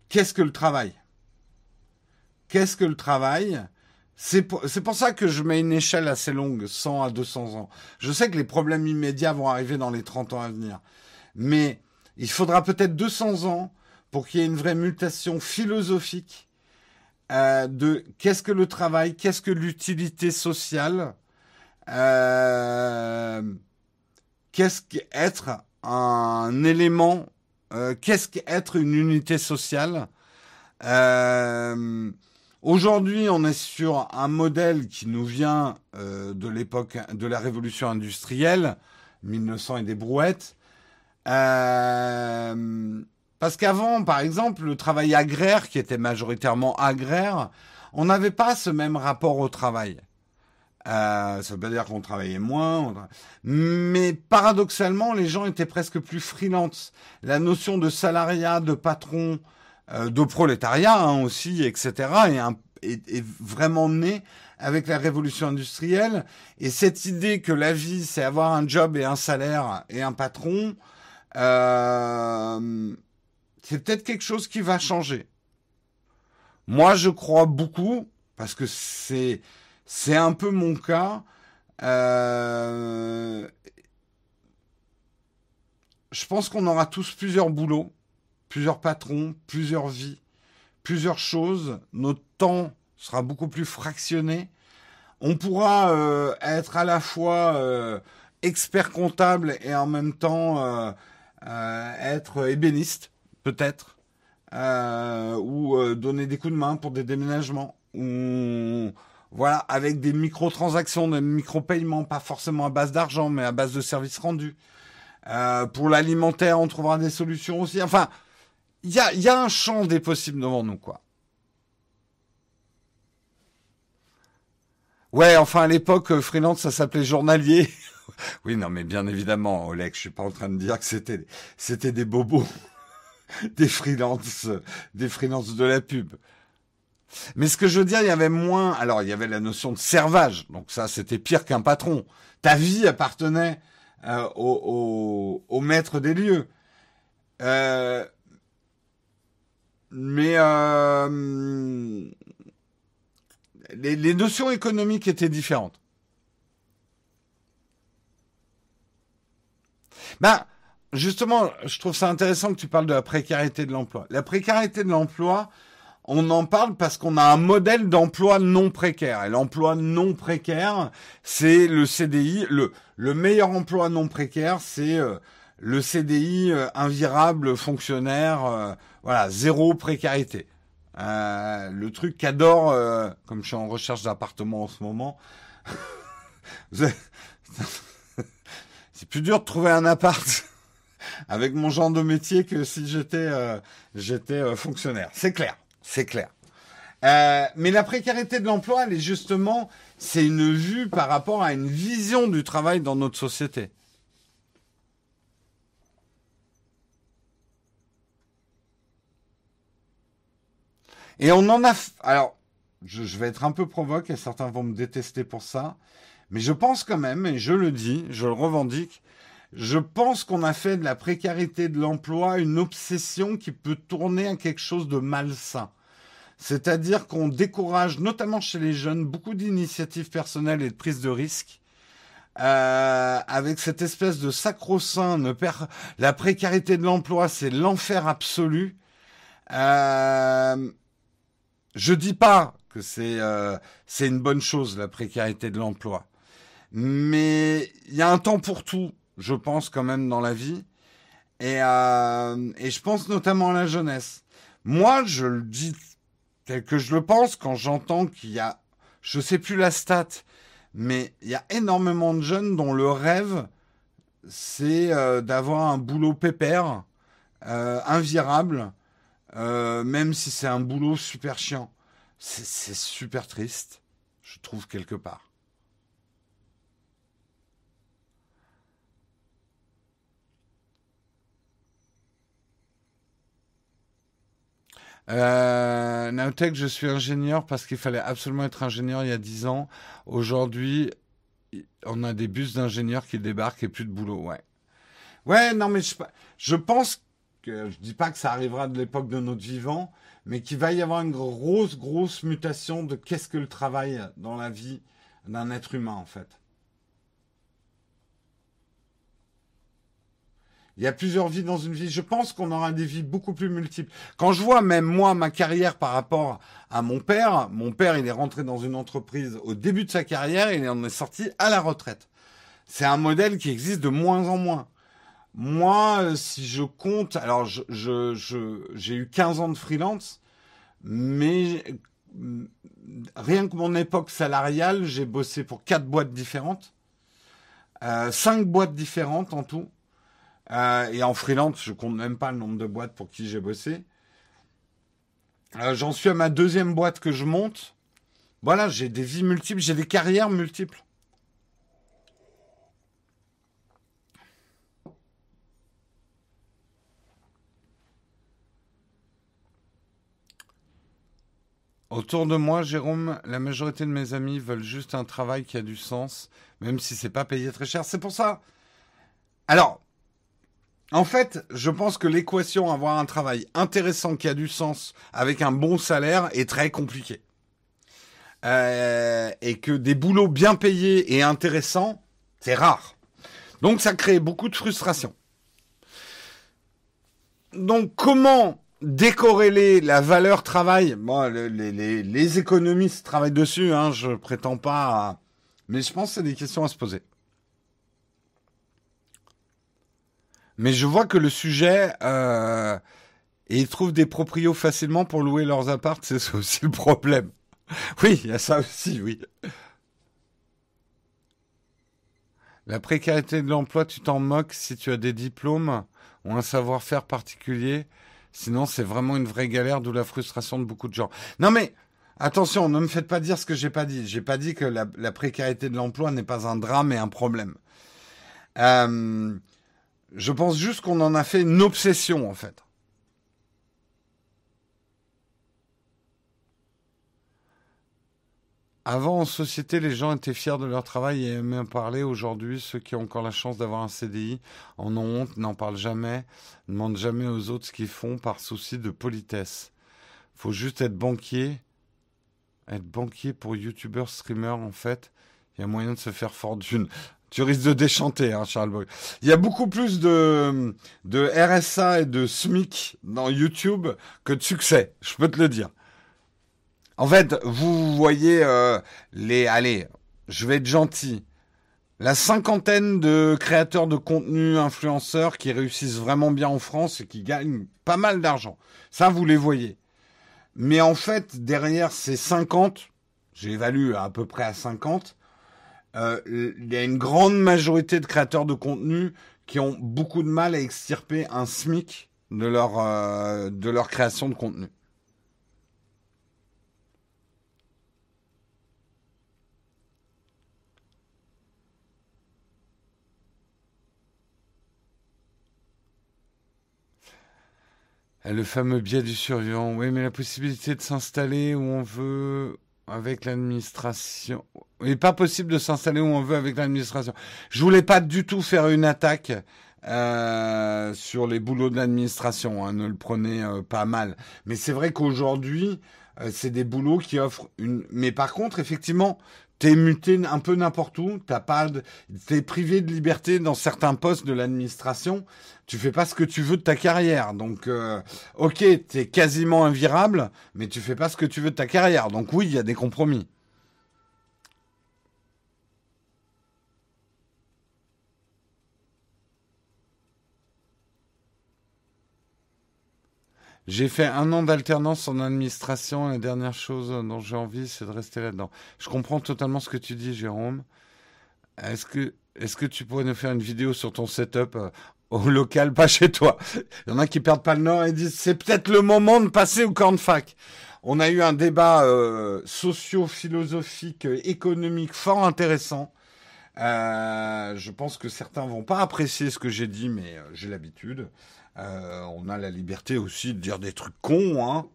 qu'est-ce que le travail? Qu'est-ce que le travail? C'est pour, pour, ça que je mets une échelle assez longue, 100 à 200 ans. Je sais que les problèmes immédiats vont arriver dans les 30 ans à venir. Mais il faudra peut-être 200 ans pour qu'il y ait une vraie mutation philosophique euh, de qu'est-ce que le travail, qu'est-ce que l'utilité sociale, euh, qu'est-ce qu'être un élément, euh, qu'est-ce qu'être une unité sociale. Aujourd'hui, on est sur un modèle qui nous vient de l'époque de la révolution industrielle, 1900 et des brouettes. Parce qu'avant, par exemple, le travail agraire, qui était majoritairement agraire, on n'avait pas ce même rapport au travail. Euh, ça veut pas dire qu'on travaillait moins, mais paradoxalement, les gens étaient presque plus freelance. La notion de salariat, de patron, euh, de prolétariat hein, aussi, etc., est, est, vraiment née avec la révolution industrielle. Et cette idée que la vie, c'est avoir un job et un salaire et un patron, euh, c'est peut-être quelque chose qui va changer. Moi, je crois beaucoup, parce que c'est, c'est un peu mon cas. Euh, je pense qu'on aura tous plusieurs boulots, plusieurs patrons, plusieurs vies, plusieurs choses. Notre temps sera beaucoup plus fractionné. On pourra euh, être à la fois euh, expert comptable et en même temps être ébéniste peut-être, euh, ou euh, donner des coups de main pour des déménagements, ou voilà, avec des microtransactions, des micro-paiements, pas forcément à base d'argent, mais à base de services rendus. Euh, pour l'alimentaire, on trouvera des solutions aussi. Enfin, il y a, un champ des possibles devant nous, quoi. Ouais, enfin à l'époque, freelance, ça s'appelait journalier. oui, non, mais bien évidemment, Oleg, je suis pas en train de dire que c'était des bobos. des freelances, des freelances de la pub. Mais ce que je veux dire, il y avait moins. Alors, il y avait la notion de servage. Donc ça, c'était pire qu'un patron. Ta vie appartenait euh, au, au, maître des lieux. Euh, mais euh, les, les notions économiques étaient différentes. Ben, justement, je trouve ça intéressant que tu parles de la précarité de l'emploi. La précarité de l'emploi, on en parle parce qu'on a un modèle d'emploi non précaire. Et l'emploi non précaire, c'est le CDI. Le, le meilleur emploi non précaire, c'est euh, le CDI euh, invirable, fonctionnaire, euh, voilà, zéro précarité. le truc qu'adore, comme je suis en recherche d'appartement en ce moment, c'est plus dur de trouver un appart avec mon genre de métier que si j'étais euh, euh, fonctionnaire. C'est clair, c'est clair. Euh, mais la précarité de l'emploi, elle est justement, c'est une vue par rapport à une vision du travail dans notre société. Et on en a. Alors, je, je, vais être un peu provoque et certains vont me détester pour ça, mais je pense quand même, et je le dis, je le revendique, je pense qu'on a fait de la précarité de l'emploi une obsession qui peut tourner à quelque chose de malsain. C'est-à-dire qu'on décourage, notamment chez les jeunes, beaucoup d'initiatives personnelles et de prise de risques. Euh, avec cette espèce de sacro-saint, la précarité de l'emploi, c'est l'enfer absolu. Euh, je dis pas que euh, c'est une bonne chose la précarité de l'emploi, mais il y a un temps pour tout je pense quand même dans la vie. Et, euh, et je pense notamment à la jeunesse. Moi, je le dis tel que je le pense quand j'entends qu'il y a, je sais plus la stat, mais il y a énormément de jeunes dont le rêve, c'est euh, d'avoir un boulot pépère, euh, invirable, euh, même si c'est un boulot super chiant. C'est super triste, je trouve quelque part. Euh, Naotech, je suis ingénieur parce qu'il fallait absolument être ingénieur il y a 10 ans. Aujourd'hui, on a des bus d'ingénieurs qui débarquent et plus de boulot, ouais. Ouais, non, mais je, je pense que je dis pas que ça arrivera de l'époque de notre vivant, mais qu'il va y avoir une grosse, grosse mutation de qu'est-ce que le travail dans la vie d'un être humain, en fait. Il y a plusieurs vies dans une vie. Je pense qu'on aura des vies beaucoup plus multiples. Quand je vois même moi ma carrière par rapport à mon père, mon père il est rentré dans une entreprise au début de sa carrière et il en est sorti à la retraite. C'est un modèle qui existe de moins en moins. Moi, si je compte, alors je, je, j'ai eu 15 ans de freelance, mais rien que mon époque salariale, j'ai bossé pour quatre boîtes différentes, euh, cinq boîtes différentes en tout. Euh, et en freelance, je compte même pas le nombre de boîtes pour qui j'ai bossé. Euh, j'en suis à ma deuxième boîte que je monte. Voilà, j'ai des vies multiples, j'ai des carrières multiples. Autour de moi, Jérôme, la majorité de mes amis veulent juste un travail qui a du sens, même si c'est pas payé très cher. C'est pour ça. Alors, en fait, je pense que l'équation avoir un travail intéressant qui a du sens avec un bon salaire est très compliquée. Euh, et que des boulots bien payés et intéressants, c'est rare. Donc ça crée beaucoup de frustration. Donc comment décorréler la valeur travail? Les, économistes travaillent dessus, hein, je prétends pas, mais je pense que c'est des questions à se poser. Mais je vois que le sujet, euh, et ils trouvent des proprios facilement pour louer leurs appartes, c'est aussi le problème. Oui, il y a ça aussi, oui. La précarité de l'emploi, tu t'en moques si tu as des diplômes ou un savoir-faire particulier. Sinon, c'est vraiment une vraie galère, d'où la frustration de beaucoup de gens. Non mais, attention, ne me faites pas dire ce que j'ai pas dit. J'ai pas dit que la, la précarité de l'emploi n'est pas un drame et un problème. Euh, je pense juste qu'on en a fait une obsession, en fait. Avant, en société, les gens étaient fiers de leur travail et aimaient en parler. Aujourd'hui, ceux qui ont encore la chance d'avoir un CDI en ont honte, n'en parlent jamais, ne demandent jamais aux autres ce qu'ils font par souci de politesse. Faut juste être banquier. Être banquier pour youtubeur, streamer, en fait, il y a moyen de se faire fortune. Tu risques de déchanter, hein, Charles Il y a beaucoup plus de, RSA et de SMIC dans YouTube que de succès, je peux te le dire. En fait, vous voyez euh, les... Allez, je vais être gentil. La cinquantaine de créateurs de contenu, influenceurs qui réussissent vraiment bien en France et qui gagnent pas mal d'argent. Ça, vous les voyez. Mais en fait, derrière ces 50, j'évalue à peu près à 50, euh, il y a une grande majorité de créateurs de contenu qui ont beaucoup de mal à extirper un SMIC de leur, euh, de leur création de contenu. Le fameux biais du survivant. Oui, mais la possibilité de s'installer où on veut avec l'administration. Il n'est pas possible de s'installer où on veut avec l'administration. Je voulais pas du tout faire une attaque euh, sur les boulots de l'administration. Hein, ne le prenez euh, pas mal. Mais c'est vrai qu'aujourd'hui, euh, c'est des boulots qui offrent une. Mais par contre, effectivement, t'es muté un peu n'importe où. T'as pas, de... t'es privé de liberté dans certains postes de l'administration tu fais pas ce que tu veux de ta carrière. Donc, euh, ok, tu es quasiment invirable, mais tu fais pas ce que tu veux de ta carrière. Donc oui, il y a des compromis. J'ai fait un an d'alternance en administration. La dernière chose dont j'ai envie, c'est de rester là-dedans. Je comprends totalement ce que tu dis, Jérôme. Est-ce que, est-ce que tu pourrais nous faire une vidéo sur ton setup euh, au local, pas chez toi? Il y en a qui perdent pas le nord et disent c'est peut-être le moment de passer au cornfac. On a eu un débat euh, socio-philosophique, économique fort intéressant. Euh, je pense que certains vont pas apprécier ce que j'ai dit, mais euh, j'ai l'habitude. On a la liberté aussi de dire des trucs cons. Hein.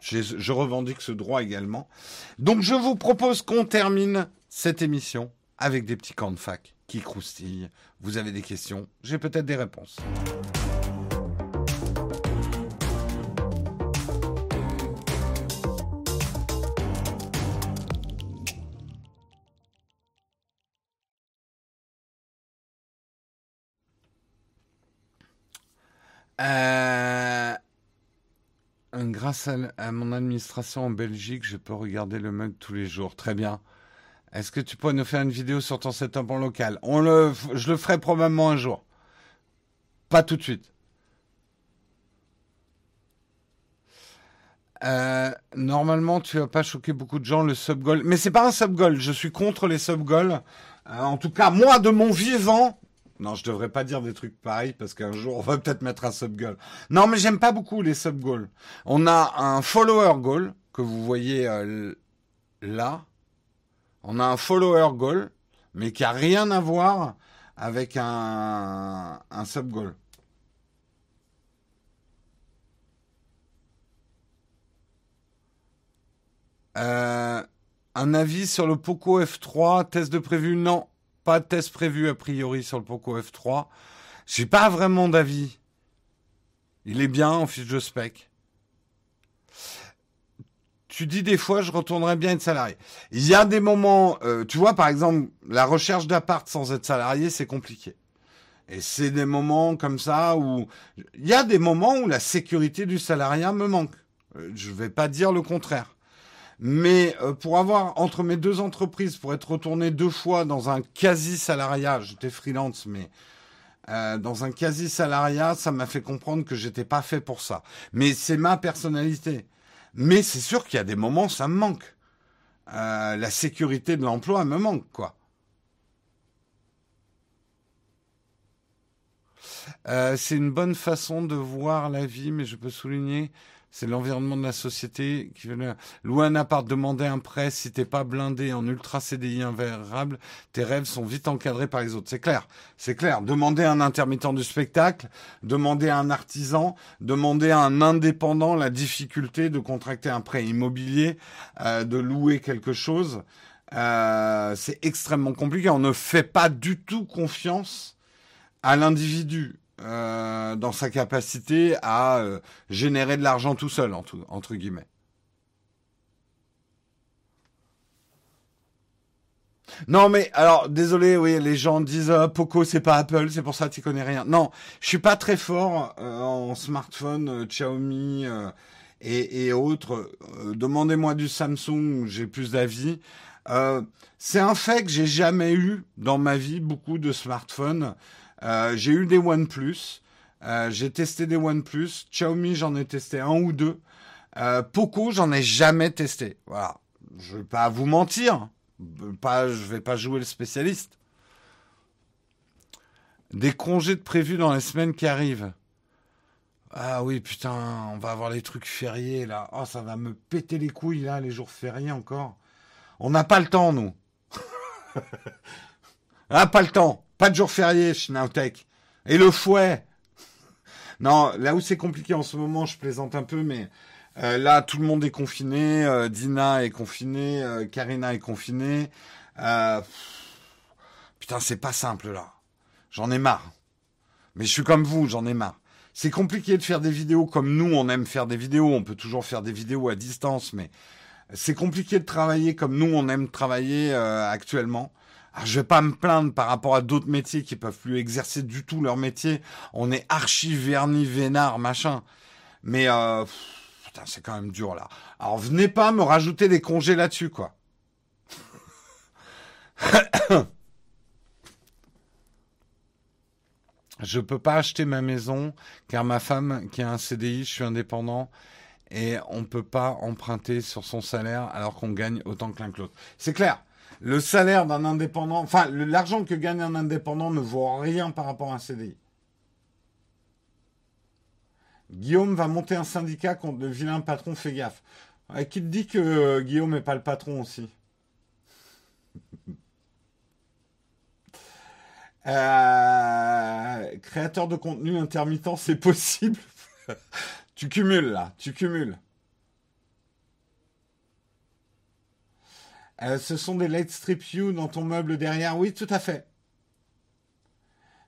Je revendique ce droit également. Donc je vous propose qu'on termine cette émission avec des petits camps de fac qui croustillent. Vous avez des questions, j'ai peut-être des réponses. Euh, grâce à, mon administration en Belgique, je peux regarder le mug tous les jours. Très bien. Est-ce que tu pourrais nous faire une vidéo sur ton setup en local? Je le ferai probablement un jour. Pas tout de suite. Euh, normalement, tu vas pas choquer beaucoup de gens le sub goal, mais c'est pas un sub goal. Je suis contre les sub goals. Euh, en tout cas, moi, de mon vivant, non, je devrais pas dire des trucs pareils parce qu'un jour on va peut-être mettre un sub goal. Non, mais j'aime pas beaucoup les sub goals. On a un follower goal que vous voyez euh, là. On a un follower goal, mais qui a rien à voir avec un, sub goal. Euh, un avis sur le Poco F3, test de prévu? Non, pas de test prévu a priori sur le Poco F3. J'ai pas vraiment d'avis. Il est bien en fiche de spec. Tu dis des fois, je retournerais bien être salarié. Il y a des moments, euh, tu vois, par exemple, la recherche d'appart sans être salarié, c'est compliqué. Et c'est des moments comme ça où il y a des moments où la sécurité du salariat me manque. Euh, je vais pas dire le contraire. Mais euh, pour avoir entre mes deux entreprises, pour être retourné deux fois dans un quasi salariat, j'étais freelance, mais euh, dans un quasi salariat, ça m'a fait comprendre que j'étais pas fait pour ça. Mais c'est ma personnalité. Mais c'est sûr qu'il y a des moments, ça me manque. Euh, la sécurité de l'emploi me manque, quoi. c'est une bonne façon de voir la vie, mais je peux souligner c'est l'environnement de la société qui veut louer un appart, demander un prêt. Si t'es pas blindé en ultra CDI invérable, tes rêves sont vite encadrés par les autres. C'est clair, c'est clair. Demander à un intermittent du spectacle, demander à un artisan, demander à un indépendant la difficulté de contracter un prêt immobilier, euh, de louer quelque chose, euh, c'est extrêmement compliqué. On ne fait pas du tout confiance à l'individu. Euh, dans sa capacité à euh, générer de l'argent tout seul, entre, guillemets. Non mais alors désolé oui les gens disent ah, Poco c'est pas Apple c'est pour ça que tu connais rien. Non je suis pas très fort euh, en smartphone Xiaomi et, et, autres. Demandez-moi du Samsung j'ai plus d'avis. c'est un fait que j'ai jamais eu dans ma vie beaucoup de smartphones. Euh, j'ai eu des OnePlus. Euh, j'ai testé des OnePlus. Xiaomi, j'en ai testé un ou deux. Euh, Poco, j'en ai jamais testé. Voilà. Je vais pas vous mentir. Pas, je vais pas jouer le spécialiste. Des congés de prévus dans les semaines qui arrivent. Ah oui, putain, on va avoir les trucs fériés là. Oh, ça va me péter les couilles là, les jours fériés encore. On n'a pas le temps, nous. ah, pas le temps. Pas de jour férié, Schnautech. Et le fouet. Non, là où c'est compliqué en ce moment, je plaisante un peu, mais euh, là, tout le monde est confiné. Euh, Dina est confinée. Euh, Karina est confinée. putain, c'est pas simple là. J'en ai marre. Mais je suis comme vous, j'en ai marre. C'est compliqué de faire des vidéos comme nous, on aime faire des vidéos. On peut toujours faire des vidéos à distance, mais c'est compliqué de travailler comme nous, on aime travailler actuellement. Ah, je vais pas me plaindre par rapport à d'autres métiers qui peuvent plus exercer du tout leur métier. On est archi verni vénard machin. Mais euh, putain, c'est quand même dur là. Alors venez pas me rajouter des congés là-dessus quoi. je peux pas acheter ma maison car ma femme qui a un CDI, je suis indépendant et on peut pas emprunter sur son salaire alors qu'on gagne autant que l'un que l'autre. C'est clair le salaire d'un indépendant, enfin, l'argent que gagne un indépendant ne vaut rien par rapport à un CDI. Guillaume va monter un syndicat contre le vilain patron, fais gaffe. qui te dit que euh, Guillaume n'est pas le patron aussi? Euh, Créateur de contenu intermittent, c'est possible? tu cumules là, tu cumules. Euh, ce sont des Light Strip U dans ton meuble derrière. Oui, tout à fait.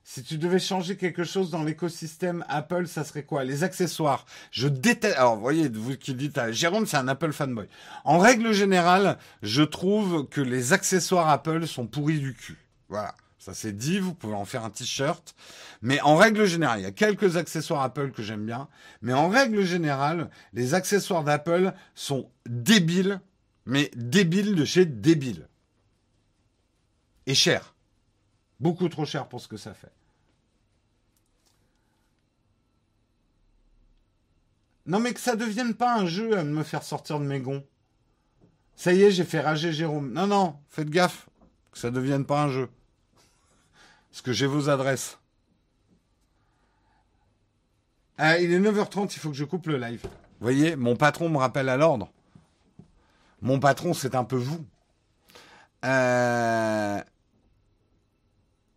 Si tu devais changer quelque chose dans l'écosystème Apple, ça serait quoi? Les accessoires. Je déteste. Alors, voyez, vous qui dites, ah, Jérôme, c'est un Apple fanboy. En règle générale, je trouve que les accessoires Apple sont pourris du cul. Voilà. Ça c'est dit, vous pouvez en faire un t-shirt. Mais en règle générale, il y a quelques accessoires Apple que j'aime bien. Mais en règle générale, les accessoires d'Apple sont débiles, mais débiles de chez débiles. Et cher. Beaucoup trop cher pour ce que ça fait. Non mais que ça devienne pas un jeu à me faire sortir de mes gonds. Ça y est, j'ai fait rager Jérôme. Non, non, faites gaffe. Que ça devienne pas un jeu. Parce que j'ai vos adresses. Ah, il est 9h30, il faut que je coupe le live. Vous voyez, mon patron me rappelle à l'ordre. Mon patron, c'est un peu vous. Euh,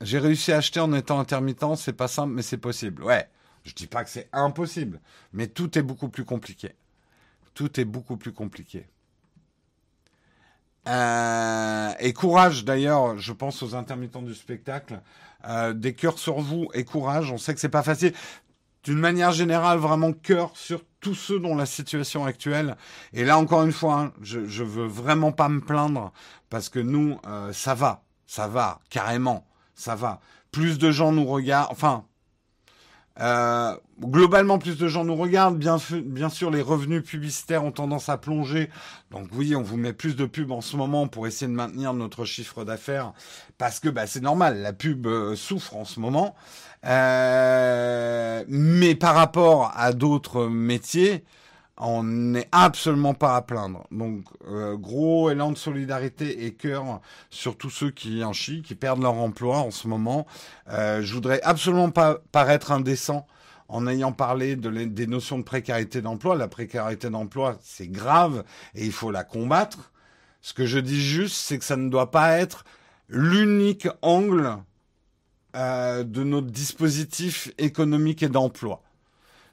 j'ai réussi à acheter en étant intermittent, c'est pas simple, mais c'est possible. Ouais. Je dis pas que c'est impossible, mais tout est beaucoup plus compliqué. Tout est beaucoup plus compliqué. Euh, et courage d'ailleurs, je pense aux intermittents du spectacle. Euh, des cœurs sur vous et courage. On sait que c'est pas facile. D'une manière générale, vraiment cœur sur tous ceux dont la situation actuelle. Et là encore une fois, hein, je, je veux vraiment pas me plaindre parce que nous, euh, ça va, ça va carrément, ça va. Plus de gens nous regardent. Enfin, euh, globalement, plus de gens nous regardent. Bien, sûr, les revenus publicitaires ont tendance à plonger. Donc oui, on vous met plus de pubs en ce moment pour essayer de maintenir notre chiffre d'affaires parce que bah, c'est normal, la pub euh, souffre en ce moment. Euh, mais par rapport à d'autres métiers, on n'est absolument pas à plaindre. Donc, euh, gros élan de solidarité et cœur sur tous ceux qui en chient, qui perdent leur emploi en ce moment. Euh, je voudrais absolument pas paraître indécent en ayant parlé de des notions de précarité d'emploi. La précarité d'emploi, c'est grave et il faut la combattre. Ce que je dis juste, c'est que ça ne doit pas être l'unique angle euh, de notre dispositif économique et d'emploi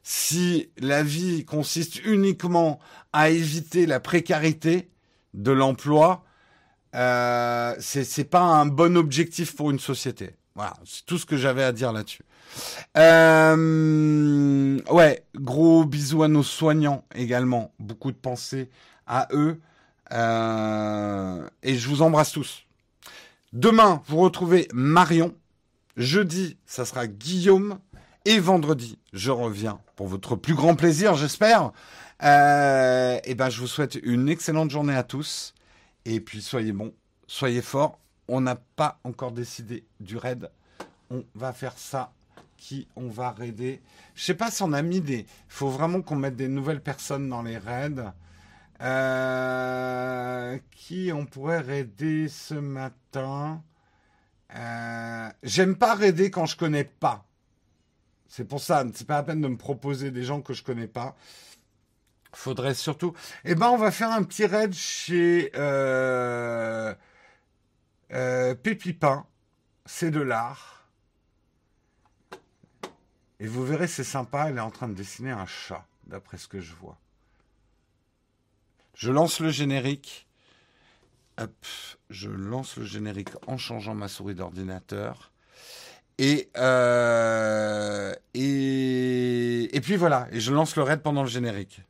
si la vie consiste uniquement à éviter la précarité de l'emploi, euh, c'est pas un bon objectif pour une société. Voilà, c'est tout ce que j'avais à dire là-dessus. Euh, ouais, gros bisous à nos soignants également. Beaucoup de pensées à eux. Euh, et je vous embrasse tous. Demain, vous retrouvez Marion. Jeudi, ça sera Guillaume. Et vendredi, je reviens pour votre plus grand plaisir, j'espère. Euh, et ben, je vous souhaite une excellente journée à tous. Et puis, soyez bons, soyez forts. On n'a pas encore décidé du raid. On va faire ça. Qui on va raider? Je sais pas si on a mis des. Il faut vraiment qu'on mette des nouvelles personnes dans les raids. Euh, qui on pourrait raider ce matin? Euh, J'aime pas raider quand je connais pas. C'est pour ça, c'est pas la peine de me proposer des gens que je connais pas. Faudrait surtout. Eh ben, on va faire un petit raid chez euh, euh, Pépipin. C'est de l'art. Et vous verrez, c'est sympa. Elle est en train de dessiner un chat, d'après ce que je vois. Je lance le générique. Je lance le générique en changeant ma souris d'ordinateur. Et, euh, et, et puis voilà, et je lance le raid pendant le générique.